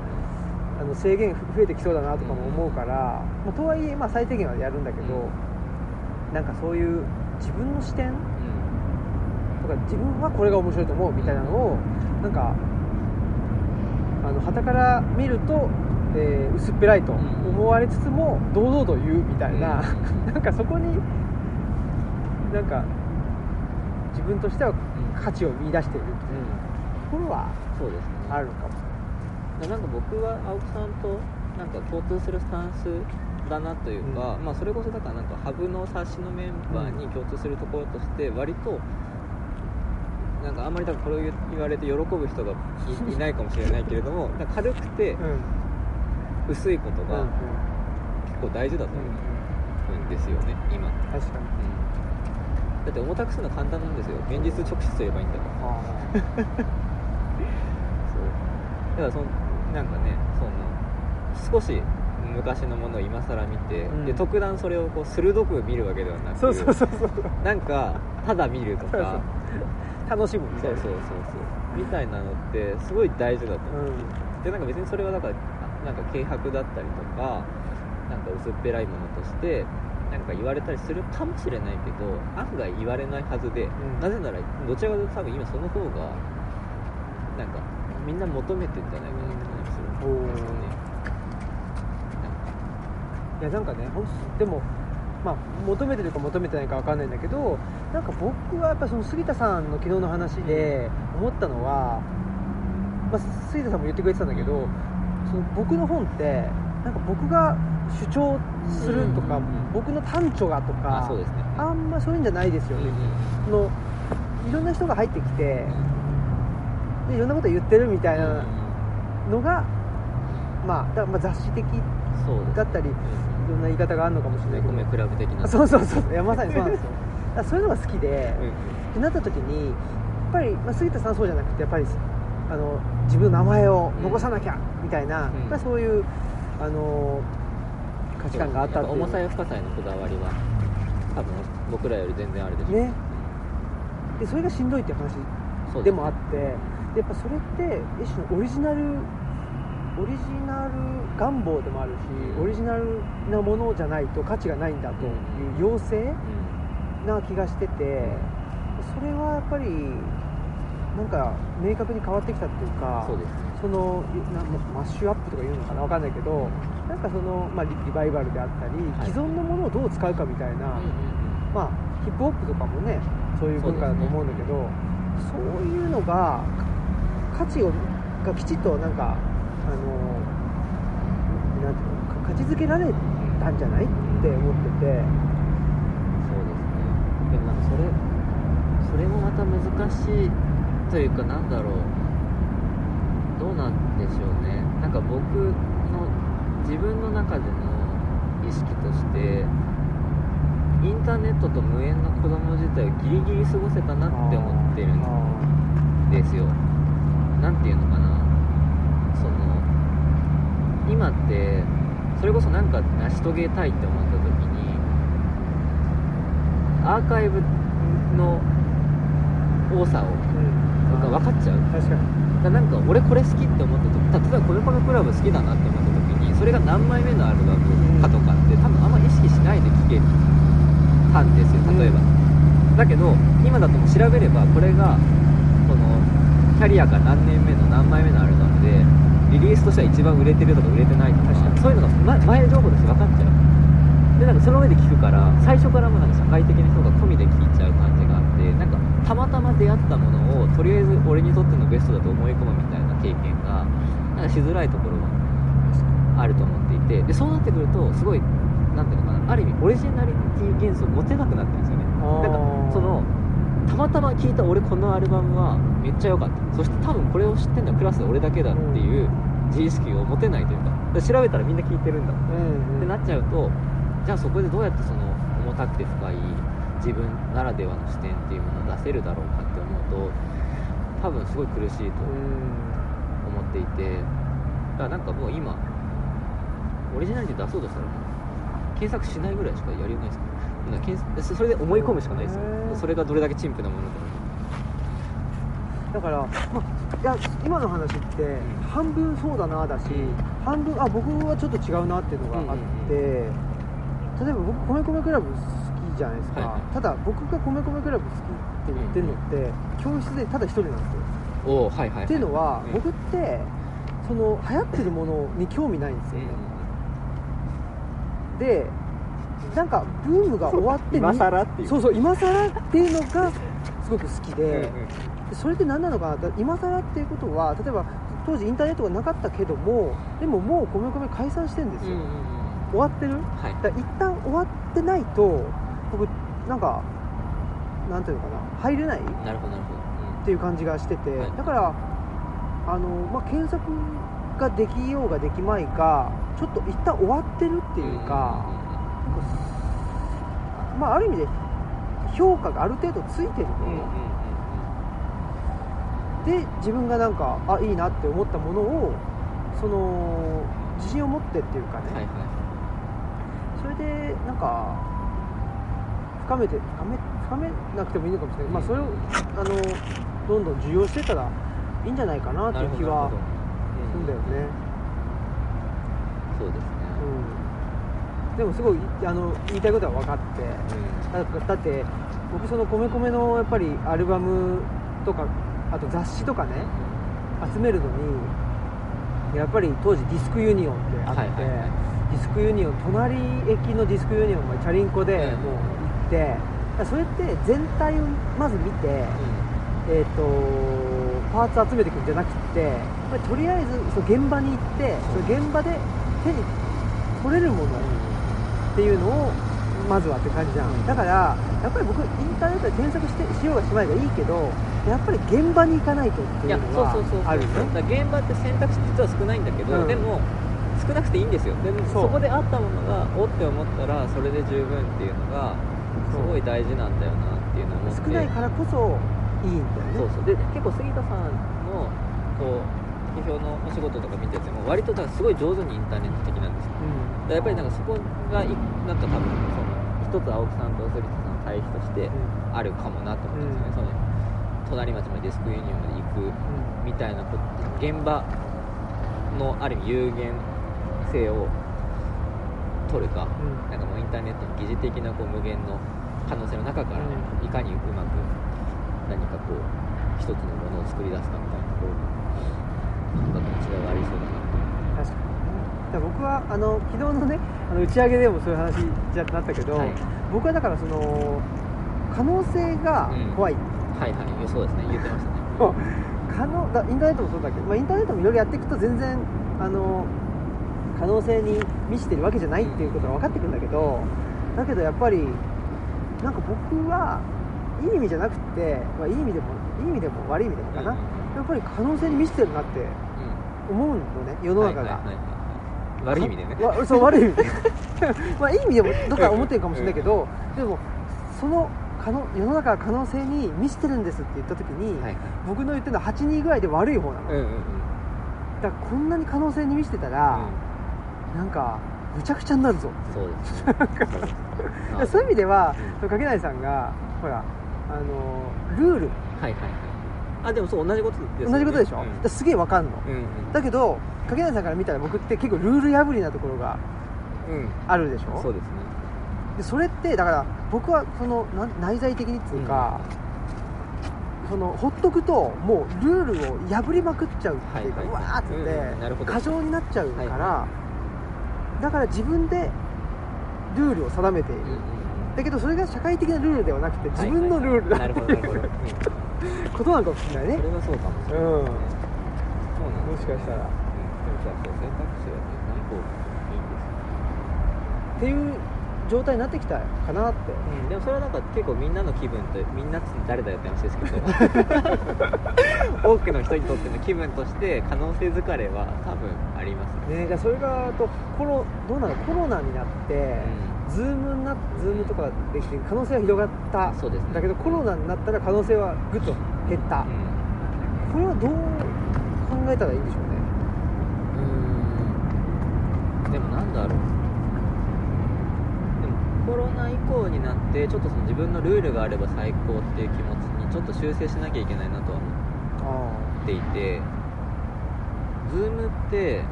あの制限増えてきそうだなとかも思うから、まあ、とはいえまあ最低限はやるんだけど、なんかそういう自分の視点とか自分はこれが面白いと思うみたいなのをなんかあの旗から見ると、えー薄っぺらいと思われつつも堂々と言うみたいな、なんかそこになんか自分としては価値を見出しているところはそうですね。あるかも。なんか僕は青木さんとなんか共通するスタンスだなというか、うん。まあそれこそだからなんかハブの冊子のメンバーに共通するところとして割となんかあんまり多分これを言われて喜ぶ人がいいないかもしれないけれども 軽くてうん。薄いことがうんうん。結構大事だと思うんですよね今、確かに。だって重たくするの簡単なんですよ。現実直視すればいいんだから。あ そう。だからそのなんかねその少し昔のものを今更見て、うん。で特段それをこう鋭く見るわけではなくそうそうそうそう。なんかただ見るとそうか楽しむみたいうな。そそうそうそう。みたいなのってすごい大事だと思う、うん。でなんか別にそれはだからなんか軽薄だったりとかなんか薄っぺらいものとしてなんか言われたりするかもしれないけど案外言われないはずで、ん。なぜならどちらかというと多分今その方がなんかみんな求めてんじゃないかなですよね、いやなんかねほんとでもまあ求めてるか求めてないかわかんないんだけどなんか僕はやっぱその杉田さんの昨日の話で思ったのは、まあ、杉田さんも言ってくれてたんだけどその僕の本ってなんか僕が主張するとか、うんうんうん僕の短調がとかね。あんまそういうんじゃないですよね、そのいろんな人が入ってきてでいろんなこと言ってるみたいなのが、まあ、だまあ雑誌的だったりいろんな言い方があるのかもしれないけど。米クラブ的な。あそうそうそう。いやまさにそうなんですよ。そういうのが好きで、うんってなった時にやっぱり、まあ、杉田さんはそうじゃなくてやっぱりあの自分の名前を残さなきゃみたいな、うん。そういうあの価値観があったっ重さや深さへのこだわりは多分僕らより全然あるでしょうね。でそれがしんどいっていう話でもあってでやっぱそれって一種のオリジナルオリジナル願望でもあるしオリジナルなものじゃないと価値がないんだという要請うん。な気がしててそれはやっぱりなんか明確に変わってきたっていうかそうですね。そのなマッシュアップとか言うのかなわかんないけどなんかその、まあ、リリバイバルであったり、はい。既存のものをどう使うかみたいな、まあ、ヒップホップとかもねそういう文化だと思うんだけどそう,、いうのがか価値をがきちっとなんかあのなんていうのか価値づけられたんじゃないって思ってて。そうですね。でもなんかそれそれもまた難しいというかなんだろう。どうなんでしょうね。なんか僕の自分の中での意識としてインターネットと無縁の子供自体をギリギリ過ごせたなって思ってるんですよ。なんていうのかな。今ってそれこそ何か成し遂げたいって思った時にアーカイブの多さをう分かっちゃう。確かに。だからなんか俺これ好きって思った時例えば「コメコメクラブ」好きだなって思った時にそれが何枚目のアルバムかとかって多分あんま意識しないで聴けたんですよ例えば、だけど今だともう調べればこれがそのキャリアが何年目の何枚目のアルバムでリリースとしては一番売れてるとか売れてないとかそういうのが、ま、前情報として分かっちゃう。でなんかその上で聞くから最初からもなんか社会的な人が込みで聞いちゃう感じがあってなんかたまたま出会ったものをとりあえず俺にとってのベストだと思い込むみたいな経験がなんかしづらいところがあると思っていて。でそうなってくるとすごいなんていうのかなある意味オリジナリティ元素を持てなくなってるんですよね。なんかそのたまたま聞いた俺このアルバムはめっちゃ良かったそして多分これを知ってるのはクラスで俺だけだっていう自意識を持てないというか調べたらみんな聞いてるんだ。うんってなっちゃうとじゃあそこでどうやってその重たくて深い自分ならではの視点っていうものを出せるだろうかって思うと多分すごい苦しいとうん思っていて。だからなんかもう今オリジナリティ出そうとしたらもう検索しないぐらいしかやりようないですからそれで思い込むしかないですよ。それがどれだけ陳腐なものか。だから、まあ、いや今の話って半分そうだなだし半分あ僕はちょっと違うなっていうのがあって、例えば僕米米クラブ好きじゃないですか、はいはい。ただ僕が米米クラブ好きって言ってるのって、教室でただ一人なんですよ、おおはいはい、はい、っていうのは、うん。僕ってその流行ってるものに興味ないんですよね、でなんかブームが終わってみ今更っていう。そうそう今更っていうのがすごく好きでそれって何なのかな？だ今更っていうことは例えば当時インターネットがなかったけどもでももう米米解散してるんですよ、うんうんうん。終わってる？はい。だ一旦終わってないと僕なんかなんていうのかな？入れない？っなるほどなるほど、ていう感じがしてて、はい。だからあの、まあ、検索ができようができまいがちょっと一旦終わってるってうんいうか、まあある意味で評価がある程度ついてるもうんうん。うんの、で自分がなんかあいいなって思ったものをその自信を持ってっていうかね、うんはい。はそれでなんか深めて深め深めなくてもいいのかもしれない、まあ、それをあのどんどん受容してたらいいんじゃないかなっていう気はするんだよね、そうですね、うん、でもすごいあの言いたいことは分かって。だだって僕その米米のやっぱりアルバムとかあと雑誌とかね集めるのにやっぱり当時ディスクユニオンってあって、はいはいはい。ディスクユニオン隣駅のディスクユニオンまでチャリンコでうん。もう行って、だからそれって全体をまず見て、えー、とパーツ集めていくんじゃなくてとりあえずその現場に行ってその現場で手に取れるものっていうのをまずはって感じじゃん、だからやっぱり僕インターネットで検索してしようがしまいがいいけどやっぱり現場に行かないとっていうのはそうそうそうそう。あるよね。現場って選択肢実は少ないんだけど、うん。でも少なくていいんですよ。でもそこであったものがおって思ったらそれで十分っていうのがすごい大事なんだよなっていうのを少ないからこそいいんだよね。そうそう。で結構杉田さんのこう批評のお仕事とか見てても割とだからすごい上手にインターネット的なんですよ。うん。でやっぱりなんかそこがいなんか多分その一つ青木さんと杉田さんの対比としてあるかもなと思ったんですよね、その隣町までデスクユニオンまで行くみたいなこと現場のある意味有限性を取るかうん。なんかもうインターネットの疑似的なこう無限の可能性の中からね、いかにうまく何かこう一つのものを作り出すかみたいなところに感覚の違いがありそうだな確かに。ねだ僕はあの昨日のねあの打ち上げでもそういう話じゃなったけど、はい。僕はだからその可能性が怖い、はいはいそうですね言ってましたね。可能だインターネットもそうだけど、まあ、インターネットもいろいろやっていくと全然あの可能性に満ちてるわけじゃないっていうことが分かってくるんだけどだけどやっぱりなんか僕はいい意味じゃなくて、まあ、いい意味でもいい意味でも悪い意味でもかな、うん。やっぱり可能性に満ちてるなって思うのね世の中が、はいはいはいはい。悪い意味でね。わそう悪い意味で まあいい意味でもどっか思ってるかもしれないけど、でもその可能世の中が可能性に満ちてるんですって言った時に、はいはい。僕の言ってるのは8人ぐらいで悪い方なの、うんうんうん。だからこんなに可能性に満ちてたら、なんかむちゃくちゃになるぞうんそうですね そういう意味ではうん掛内さんがほらあのルール。はいはいはい。あでもそう同じことですよね。同じことでしょ、うん。すげえわかんの。うんうん。だけど掛内さんから見たら僕って結構ルール破りなところがうん。あるでしょ？そうですねでそれってだから僕はそのな内在的にっていうか、そのほっとくともうルールを破りまくっちゃうっていうか、はいはい。わーっつって、過剰になっちゃうから、はだから自分でルールを定めている、うんうんだけどそれが社会的なルールではなくて自分のルールだなるほどなるほど、うん。ことなのかもしれないね。それはそうかもしれない、うん。そうなんもしかしたら。うん。でもじゃあそう選択肢はねない方がいいんですよ。っていう状態になってきたかなって。うん、でもそれはなんか結構みんなの気分とみんなって誰だよって話ですけど。多くの人にとっての気分として可能性疲れは多分ありますね。ねじゃあそれがところどうなの？コロナになって、ズームになズームとかできて可能性は広がったそうですね。だけどコロナになったら可能性はぐっと減った、うん。これはどう考えたらいいんでしょうねうんでもなんだろうコロナ以降になってちょっとその自分のルールがあれば最高っていう気持ちにちょっと修正しなきゃいけないなとは思あっていて。Zoom って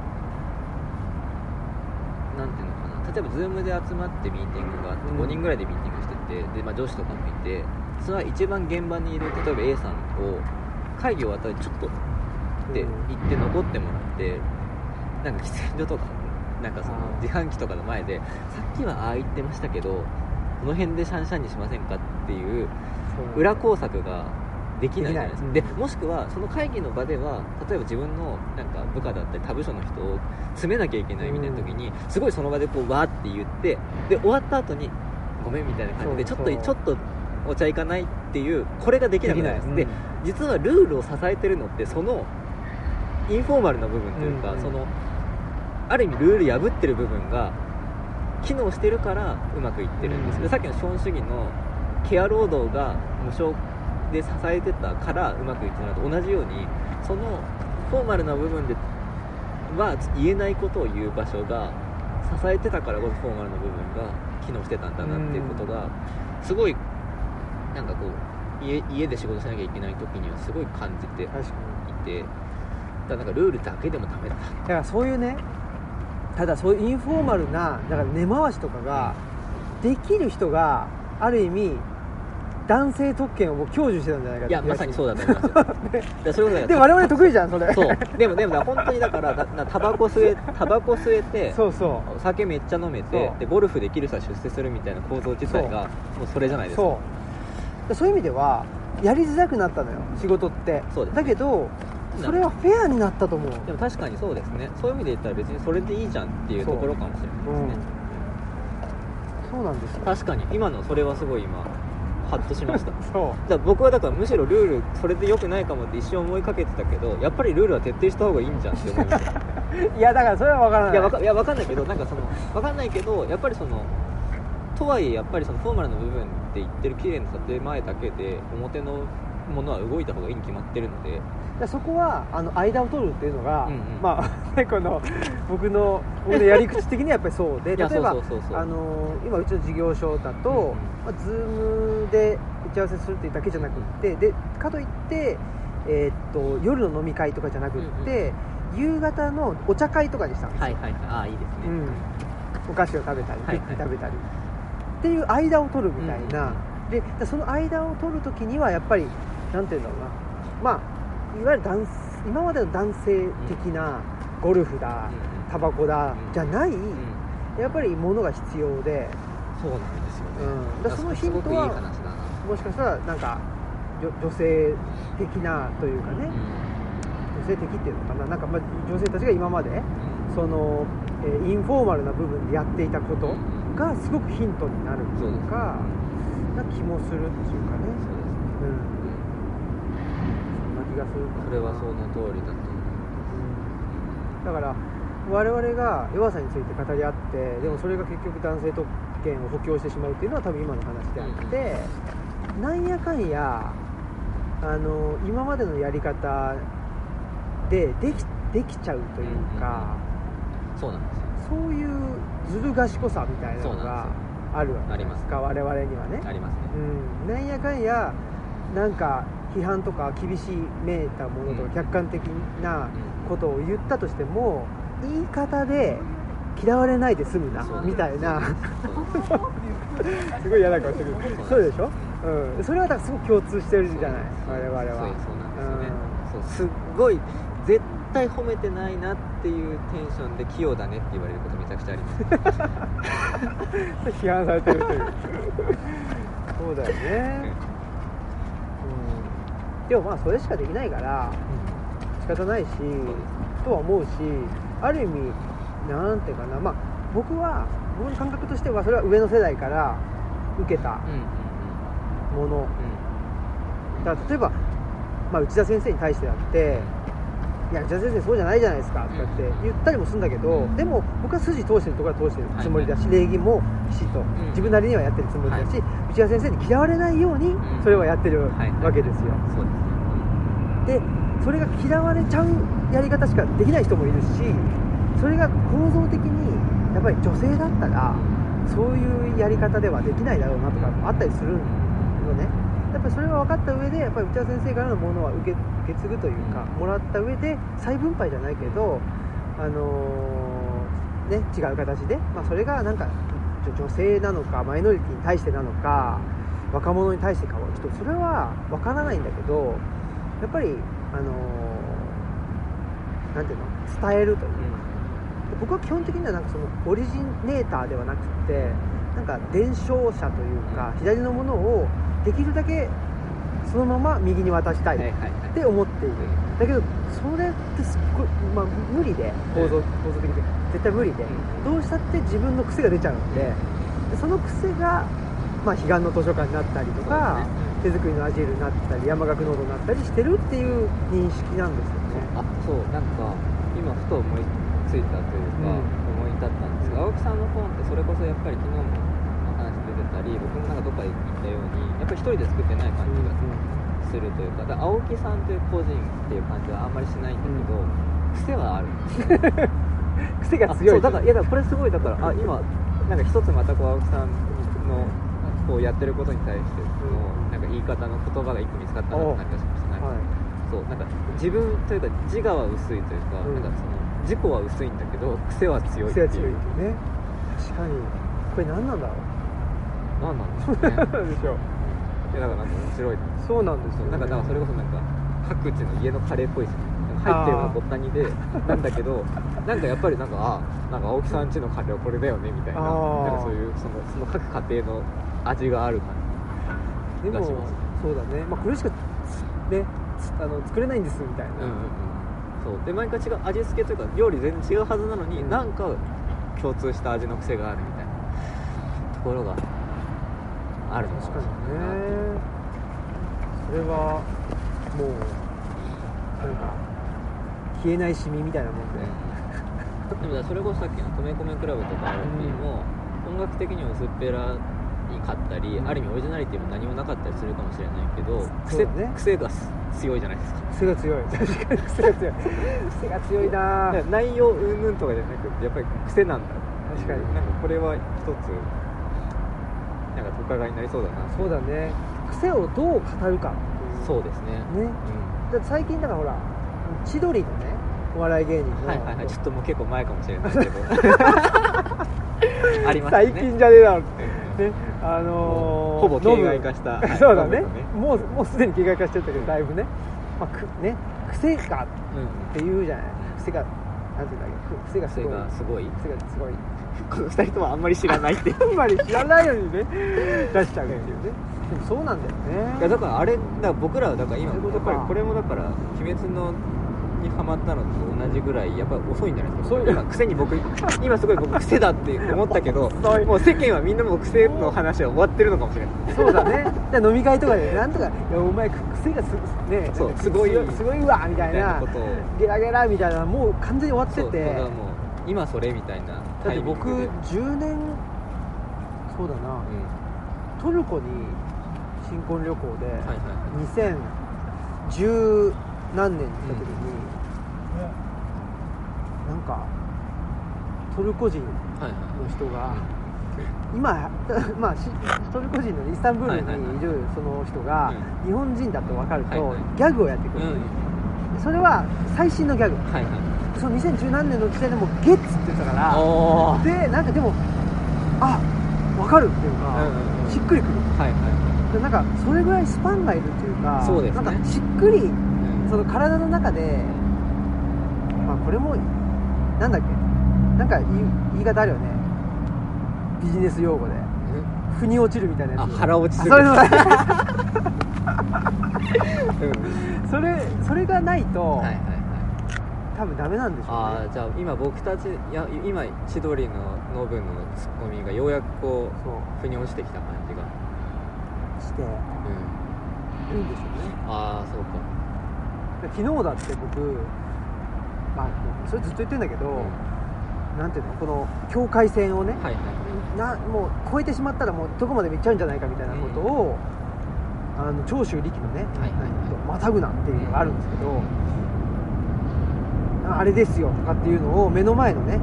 なんていうのかな。例えば Zoom で集まってミーティングがあってうん。5人ぐらいでミーティングしててで、まあ、上司とかもいてそれは一番現場にいる例えば A さんを会議終わったらちょっとってって残ってもらってなんか喫煙所とかなんかその自販機とかの前でさっきはああ言ってましたけどこの辺でシャンシャンにしませんかっていう裏工作ができないじゃないですか。でできない。もしくはその会議の場では例えば自分のなんか部下だったり他部署の人を詰めなきゃいけないみたいな時に、すごいその場でこうわーって言ってで終わった後にごめんみたいな感じでちょっとちょっとお茶行かないっていうこれができなくなるんです、できで実はルールを支えてるのってそのインフォーマルな部分というか、うんうん。そのある意味ルール破ってる部分が機能してるからうまくいってるんです、うん。でさっきの資本主義のケア労働が無償で支えてたからうまくいってるのと同じようにそのフォーマルな部分では言えないことを言う場所が支えてたからこそフォーマルな部分が機能してたんだなっていうことがすごいなんかこう家家で仕事しなきゃいけない時にはすごい感じていてだからなんかルールだけでもダメだ。だからそういうねただそういうインフォーマルなだから根回しとかができる人がある意味男性特権を享受してたんじゃないかいやまさにそううだと思います。こで我々得意じゃんそれ。そう。でもでも本当にだからだだタバコ吸えタバコ吸えてそうそうお酒めっちゃ飲めてでゴルフできる人は出世するみたいな構造自体がもうそれじゃないですかそうそういう意味ではやりづらくなったのよ仕事ってそうですだけどそれはフェアになったと思う。でも確かにそうですね。そういう意味で言ったら別にそれでいいじゃんっていうところかもしれないですね、そうなんですよ。確かに今のそれはすごい今ハッとしました。そう。僕はだからむしろルールそれで良くないかもって一瞬思いかけてたけどやっぱりルールは徹底した方がいいんじゃんって思いました いやだからそれは分からない。いやわかいやわかんないけどなんかそのわかんないけどやっぱりそのとはいえやっぱりそのフォーマルな部分って言ってる綺麗な建前だけで表のものは動いた方がいいに決まってるので。でそこはあの間を取るっていうのが、うんうん。まあ ねこの僕の僕のやり口的にはやっぱりそうで 例えば今うちの事業所だと、うんうん。まあ、ズームで打ち合わせするっていうだけじゃなくってでかといって、えーっと夜の飲み会とかじゃなくって、夕方のお茶会とかにしたんですよ、はいはいはい。ああいいですね、うん、お菓子を食べたり、はいはい。食べたり。っていう間を取るみたいな、ででその間を取るときにはやっぱりなんていうんだろうな。まあいわゆる男今までの男性的なゴルフだ、タバコだ、うん。じゃない、うん。やっぱりものが必要で。そうなんですよね、うん。だそのヒントはもしかしたらなんか女女性的なというかね、女性的っていうのかな。なんかまあ女性たちが今までその、えーインフォーマルな部分でやっていたことがすごくヒントになるというかな気もするっていうかねそうですうんそんな気がする。それはその通りだと思うん。だから我々が弱さについて語り合ってでもそれが結局男性特権を補強してしまうっていうのは多分今の話であって、なんやかんやあの今までのやり方でできできちゃうというか、うそうなんですよ。そういうずる賢さみたいなのがあるわけですか我々にはね。ありますね。うん、なんやかんやなんか批判とか厳しめいたものとうんか客観的なうんことを言ったとしても言い方で嫌われないで済むなみたいな。すごい嫌な顔してる。そうでしょ、うん、それはだからすごく共通してるじゃない我々は。そうなんですよね、そうすっごい絶対褒めてないなっていうテンションで器用だねって言われることめちゃくちゃあります。う ん批判されてるという。そうだよね、うん、でもまあそれしかできないから仕方ないしとは思うしある意味なんていうかなまあ僕は僕の感覚としてはそれは上の世代から受けたうんうんうん。だから例えば、まあ、内田先生に対してだって「いや内田先生そうじゃないじゃないですか」とかって言ったりもするんだけど、うん。でも僕は筋通してるところは通してるつもりだし、はい。礼儀もきちっとん。自分なりにはやってるつもりだし、内田先生に嫌われないようにん。それはやってるわけですよ、でそれが嫌われちゃうやり方しかできない人もいるしそれが構造的にやっぱり女性だったらそういうやり方ではできないだろうなとかもあったりするのねやっぱりそれが分かった上でやっぱり内田先生からのものは受け受け継ぐというか、もらった上で再分配じゃないけどあのーね違う形で、まあ、それがなんか女女性なのかマイノリティに対してなのか若者に対してかはちょっとそれは分からないんだけどやっぱりあのーなんていうの伝えるというか。僕は基本的にはなんかそのオリジネーターではなくてなんか伝承者というか左のものをできるだけそのまま右に渡したいって思っている。だけどそれってすっごい、まあ、無理で。構造構造的に。絶対無理で。どうしたって自分の癖が出ちゃうんで。でその癖が、まあ、彼岸の図書館になったりとか、手作りのアジールになったり山岳ノードになったりしてるっていう認識なんですよね。あそう。なんか今ふと思いついたというか、うん。思い立ったんですが青木さんの本ってそれこそやっぱり昨日もり僕もなんかどっかで言ったようにやっぱり一人で作ってない感じがするというかだ青木さんという個人っていう感じはあんまりしないんだけど、癖はある。んですよ癖が強いあそうだからいやだからこれすごいだからあ今なんか一つまたこう青木さんのこうやってることに対してのなんか言い方の言葉が一個見つかったなって感じがしました、なんかはいそうなんか自分というか自我は薄いというか,、うん。なんかその自己は薄いんだけど癖は強いっていう。癖が強いっていうね。確かに。これ何なんだろう何なんで しょうね。でしょいやだからなんか面白い。そうなんですよ、ね、なんかだからそれこそなんか各地の家のカレーっぽいですよね。入ってるのはごったにでなんだけどなんかやっぱりなんかあなんか青木さん家のカレーはこれだよねみたいな。なんかそういうそのその各家庭の味がある感でも出します。そうだね、まあ、これしかつねつあの作れないんですみたいな、じ、うんうんうん、そう。で毎回違う味付けというか料理全然違うはずなのに、うん。なんか共通した味の癖があるみたいなところがあるの確かにもしれないなっていうね。それはもうなんか消えないシミみたいなもんで、でもそれこそさっきの「とめこめクラブ」とか RP も、音楽的には薄っぺらいかったり、うん。ある意味オリジナリティも何もなかったりするかもしれないけど癖,、だね。癖がす強いじゃないですか。癖が強い。確かに癖が強い。癖が強いな。内容うんぬんとかじゃなくてやっぱり癖なんだ。確かに。なんかこれは一つ伺いになりそうだな。そうだね。癖をどう語るかっていう。そうですね。ね。だって最近だからほら千鳥のねお笑い芸人の、はいはいはい。ちょっともう結構前かもしれないけど。ありますね。最近じゃねえだろね。あのー、ほぼ形骸化した。はいそうだね。ね。もうもうすでに形骸化しちゃったけどだいぶね,、まあ、くね。癖がっうんて言うじゃない。癖がなんていうんだっけ。癖がす癖ごい。がすごい。癖がすごい この二人ともあんまり知らないってあんまり知らないのにね。出しちゃうっていうねでもそうなんだよね。いやだからあれだ僕らはだから今やっぱりこれもだから「鬼滅のにハマったのと同じぐらいやっぱ遅いんじゃないですか。そういう今癖に僕今すごい僕癖だって思ったけどもう世間はみんなもう癖の話は終わってるのかもしれない。そうだね。で飲み会とかでなんとか「いやお前癖がすねそうすごいすごいわ」みたいみたいななことを。ゲラゲラみたいなもう完全に終わってそうて今それみたいなだっタて僕イミングで。10年そうだな、トルコに新婚旅行で、うんはいはい。はい2010何年に来た時に、なんかトルコ人はいはい。の人が、今、まあ、しトルコ人のイスタンブールにいるその人がう日本人だと分かると、はいはい。ギャグをやってくる、うん。それは最新のギャグ。はいはいその2010何年の時点でもうゲッツって言ってたからでなんかでもあ分かるっていうか、うんうんうん。しっくりくる。はいはでなんかそれぐらいスパンがいるっていうかそうですね。なんかしっくりその体の中でまあこれもなんだっけなんか言い言い方あるよね。ビジネス用語で。腑に落ちるみたいなやあつ腹落ちする。あそれそれそれがないと、はいはいはい多分ダメなんでしょうね。ああじゃあ今僕たちいや今千鳥のノブのツッコミがようやくこそう。う腑に落ちてきた感じが。してうん。いいんでしょうね。ああそうか。で昨日だって僕まあそれずっと言ってんだけど、なんていうのこの境界線をね、はいはい。なもう超えてしまったらもうどこまでも行っちゃうんじゃないかみたいなことを、あの長州力のね、はいはいはい。またぐなっていうのがあるんですけど、ああれですよとかっていうのを目の前のね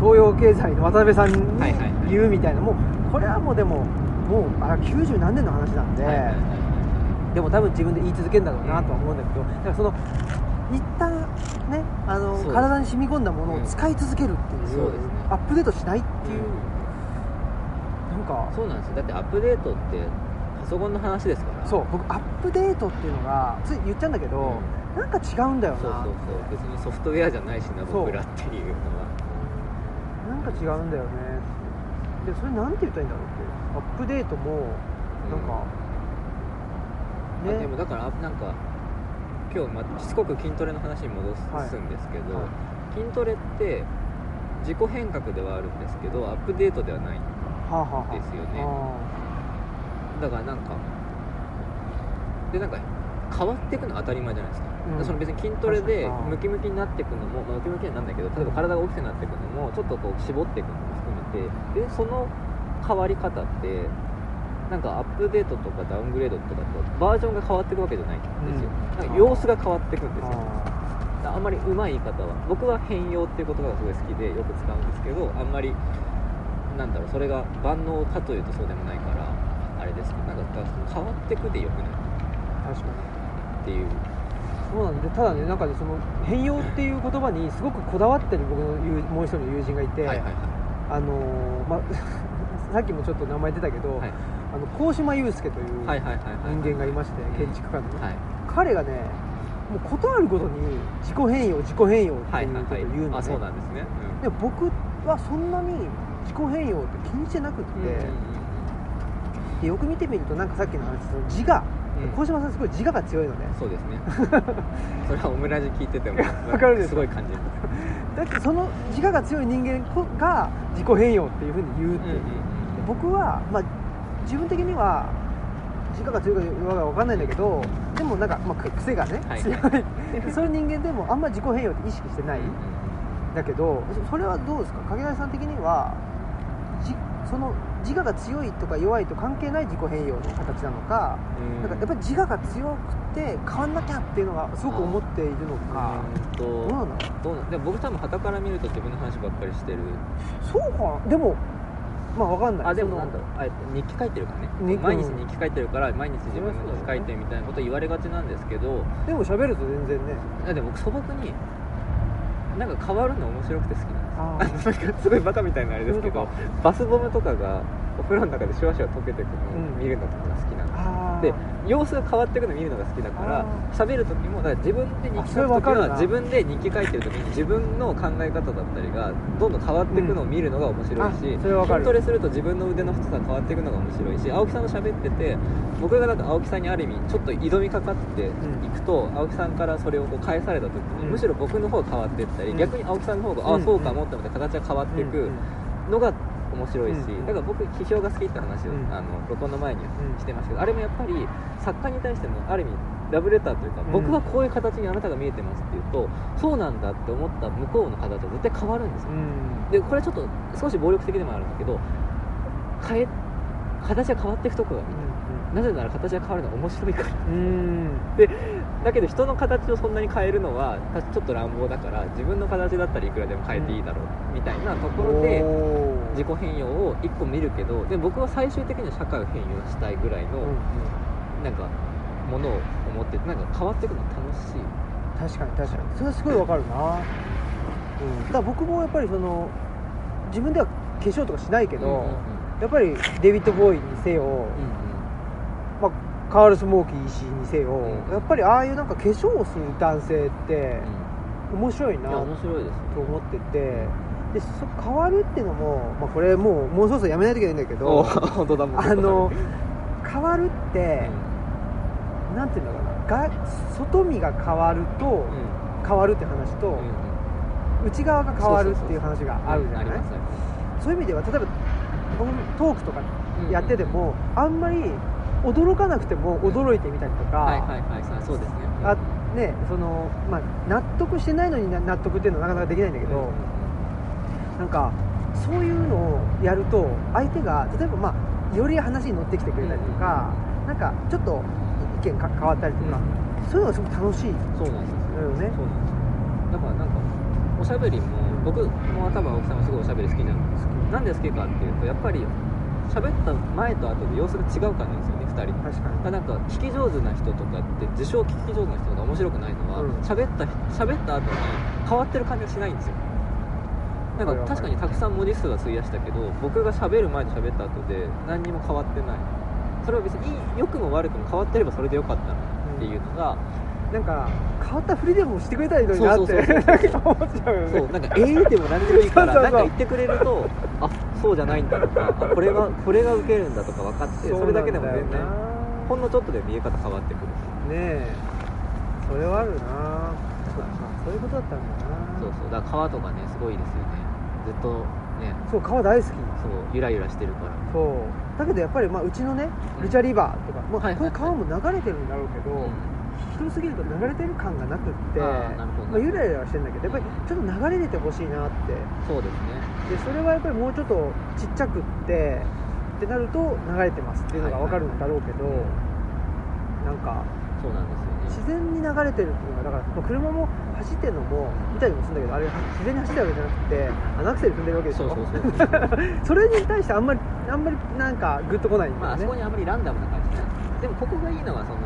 東洋経済の渡辺さんに言うみたいな、もうこれはもうでももうあ90何年の話なんで、はいはいはいでも多分自分で言い続けるんだろうなとは思うんだけど、だからその一旦ねあの体に染み込んだものを使い続けるっていう、そうですね。アップデートしないっていう、なんかそうなんですよ。だってアップデートってパソコンの話ですから。そう僕アップデートっていうのがつい言っちゃうんだけど、なんか違うんだよな。そうそうそう。別にソフトウェアじゃないしな僕らっていうのは。なんか違うんだよね。でそれなんて言ったらいいんだろうって。アップデートもなんか、あでもだからなんか今日、まあ、しつこく筋トレの話に戻すんですけど、はい。筋トレって自己変革ではあるんですけどアップデートではないはあ、はあはあ、ですよねあ。だからなんかでなんか変わっていくのは当たり前じゃないですか,、うん。その別に筋トレでムキムキになっていくのも、まあ、ムキムキにはなんだけど例えば体が大きくなっていくのもちょっとこう絞っていくのも含めてでその変わり方ってなんかアップデートとかダウングレードとかとバージョンが変わっていくわけじゃないんですよ、うん。なんか様子が変わっていくんですよ。ああんまりうまい言い方は僕は変容っていう言葉がすごい好きでよく使うんですけどあんまりなんだろうそれが万能かというとそうでもないからあれですけどなんか変わってくでよくない？ー確かに。っていうそうなんでただねなんかねその変容っていう言葉にすごくこだわってる僕の友もう一人の友人がいて、はいはいはい。あのーまあ さっきもちょっと名前出たけど、はい。あの高島祐介というはいはいはいはい人間がいまして、建築家の。ね、はい。彼がねもうことあるごとに自己変容自己変容っていうことをはいはいはい。言うのね、あそうなんですね。で僕はそんなに自己変容って気にしてなくって、うんうんうん。でよく見てみるとなんかさっきの話その自我、うん。高島さんすごい自我が強いのね。そうですね。それはオムラジ聞いててもわかるでしょ。すごい感じる。だってその自我が強い人間こが自己変容っていうふうに言うっていう、で僕は、まあ、自分的には自我が強いか弱いか分かんないんだけどでもなんか、まあ、く癖がね、はい。強い。そういう人間でもあんまり自己変容って意識してない、だけどそそれはどうですか？影谷さん的にはじその自我が強いとか弱いと関係ない自己変容の形なのか、うん。なんかやっぱり自我が強くて変わんなきゃっていうのがすごく思っているのか、どうなんだろう？どうなんでも僕多分傍から見ると自分の話ばっかりしてる。そうかな。でもまあ分かんない。あでもなんだろう。あ日記書いてるからね。毎日日記書いてるから毎日自分の日記書いてるみたいなこと言われがちなんですけど。でも喋ると全然ね。でも僕素朴になんか変わるの面白くて好きなんです。すごいバカみたいなあれですけどバスボムとかがお風呂の中でシュワシュワ溶けてくのをうん。見るのとかが好きなんでで様子が変わっていくのを見るのが好きだからあ喋る時もだから自分で日記書く時は自分で日記書いてる時に自分の考え方だったりがどんどん変わっていくのを見るのが面白いし、うん筋トレすると自分の腕の太さが変わっていくのが面白いし青木さんと喋ってて僕がなんか青木さんにある意味ちょっと挑みかかっていくと、青木さんからそれをこう返された時に、うん。むしろ僕の方が変わっていったり、うん。逆に青木さんの方が、うん。あそうかもって思って形が変わっていくのが面白いし、うんだから僕批評が好きって話を、うん。あの録音の前にうんしてました。けど、あれもやっぱり作家に対してもある意味ラブレターというか、うん。僕はこういう形にあなたが見えてますっていうとそうなんだって思った向こうの形は絶対変わるんですよ、うん。でこれはちょっと少し暴力的でもあるんだけど変え形が変わっていくところがなぜなら形が変わるのが面白いから。うんだけど人の形をそんなに変えるのはたちょっと乱暴だから自分の形だったらいくらでも変えていいだろうみたいなところで自己変容を一個見るけどで僕は最終的には社会を変容したいぐらいの、うんうん。なんかものを思っててなんか変わっていくの楽しい。確かに確かに。それはすごいわかるな、うん、だから僕もやっぱりその自分では化粧とかしないけど、うんうんやっぱりデビッド・ボーイにせよ、うんまあ、カール・スモーキー石井にせよ、うん。やっぱりああいうなんか化粧をする男性って面白いなとや面白いです。思っててでそ変わるっていうのも、まあ、これもうもうそろそろやめないといけないんだけおど本当だもうあのうん変わるって、なんていうんだろうなが外見が変わるとうん。変わるって話と、うんうん。内側が変わるっていう話があるじゃない？うんありますありまそういう意味では例えば僕トークとかすやってても、あんまり驚かなくても驚いてみたりとか、はいはいはいはいそうですね。あねそのまあ、納得してないのにな納得っていうのはなかなかできないんだけど、うんうんなんかそういうのをやると相手が例えば、まあ、より話に乗ってきてくれたりとか、なんかちょっと意見か変わったりとか、そういうのがすごく楽しい。そうなんですよ。ね。そうなんですよ。だからなんかおしゃべりも僕も多分青木さんはすごいおしゃべり好きなんですけどなんで好きかっていうとやっぱり喋った前と後で様子が違うからなんですよね2人確かに。なんか聞き上手な人とかって自称聞き上手な人が面白くないのはうん。喋、った喋った後に変わってる感じがしないんですよ。なんか確かにたくさん文字数は費やしたけど僕が喋る前と喋った後で何にも変わってない。それは別に良くも悪くも変わってればそれでよかったなっていうのが、なんか変わったふりでもしてくれたらいいのになって思っちゃうよね。そうなんかええでも何でもいいから そうそうそう。なんか言ってくれるとあそうじゃないんだとかあこれが これが受けるんだとか分かってそれだけでも全然ほんのちょっとで見え方変わってくるねえ。それはあるな。そういうことだったんだな。そうそう。だから川とかねすごいですよね。ずっとね。そう川大好き。そうゆらゆらしてるから。そう。だけどやっぱりまあうちのねルチャリバーとか、まあはいはいはい。これ川も流れてるんだろうけど、広すぎると流れてる感がなくってあーなるほど。まあ、ゆらゆらしてるんだけどやっぱりちょっと流れ出てほしいなって。そうですねでそれはやっぱりもうちょっとちっちゃくってってなると流れてますっていうのが分かるんだろうけど、なんかそうなんですよね。自然に流れてるっていうのがだからまあ車も走ってるのも見たりもするんだけどあれ自然に走ってるわけじゃなくてアクセル踏んでるわけでしょ？そうそうそうそ れに対してあんまりあんまりなんかグッとこないんだよね、まああそこにあまりランダムな感じじゃない。でもここがいいのはその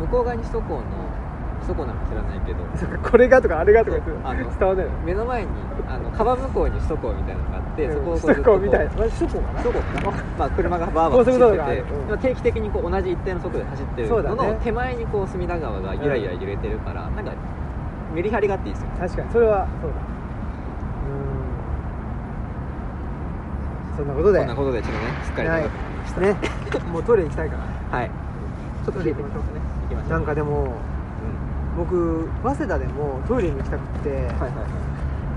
向こう側に首都高の首都高なのか知らないけど。これがとかあれがとか言ってあの伝わんないの？目の前にあの川向こうに首都高みたいなのがあって、そこを首都高みたいな。首都高かな首都高かな、まあ、車がバーバー走ってて、うん。まあ定期的にこう同じ一定の速度で走ってるのの手前にこう隅田川がゆらゆら揺れてるから、なんかメリハリがあっていいですよ。確かにそれはそうだ。うん。そんなことで。こんなことでちょっとねしっかり長くなりました。ね。もうトイレ行きたいから。はい。ちょっとましたね。行きましょう。なんかでもうん僕早稲田でもトイレに行きたくて、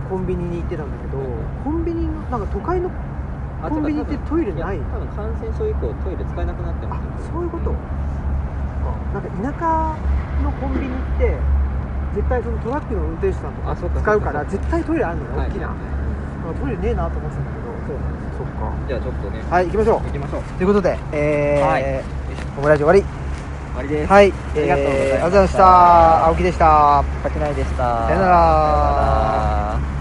コンビニに行ってたんだけど、はいコンビニのなんか都会のあコンビニってトイレない？や多分感染症以降トイレ使えなくなってあますよそういうこと、んなんか田舎のコンビニって絶対そのトラックの運転手さんとかか使うから絶対トイレあるのよ、大きな、はいトイレねえなと思ってたんだけど。そうそっか。じゃあちょっとね。はい行きましょう。行きましょう。ということでえー、はい。オムライス終わり終わりです。はい、ありがとうございました。えー青木でした。竹内でした。さよなら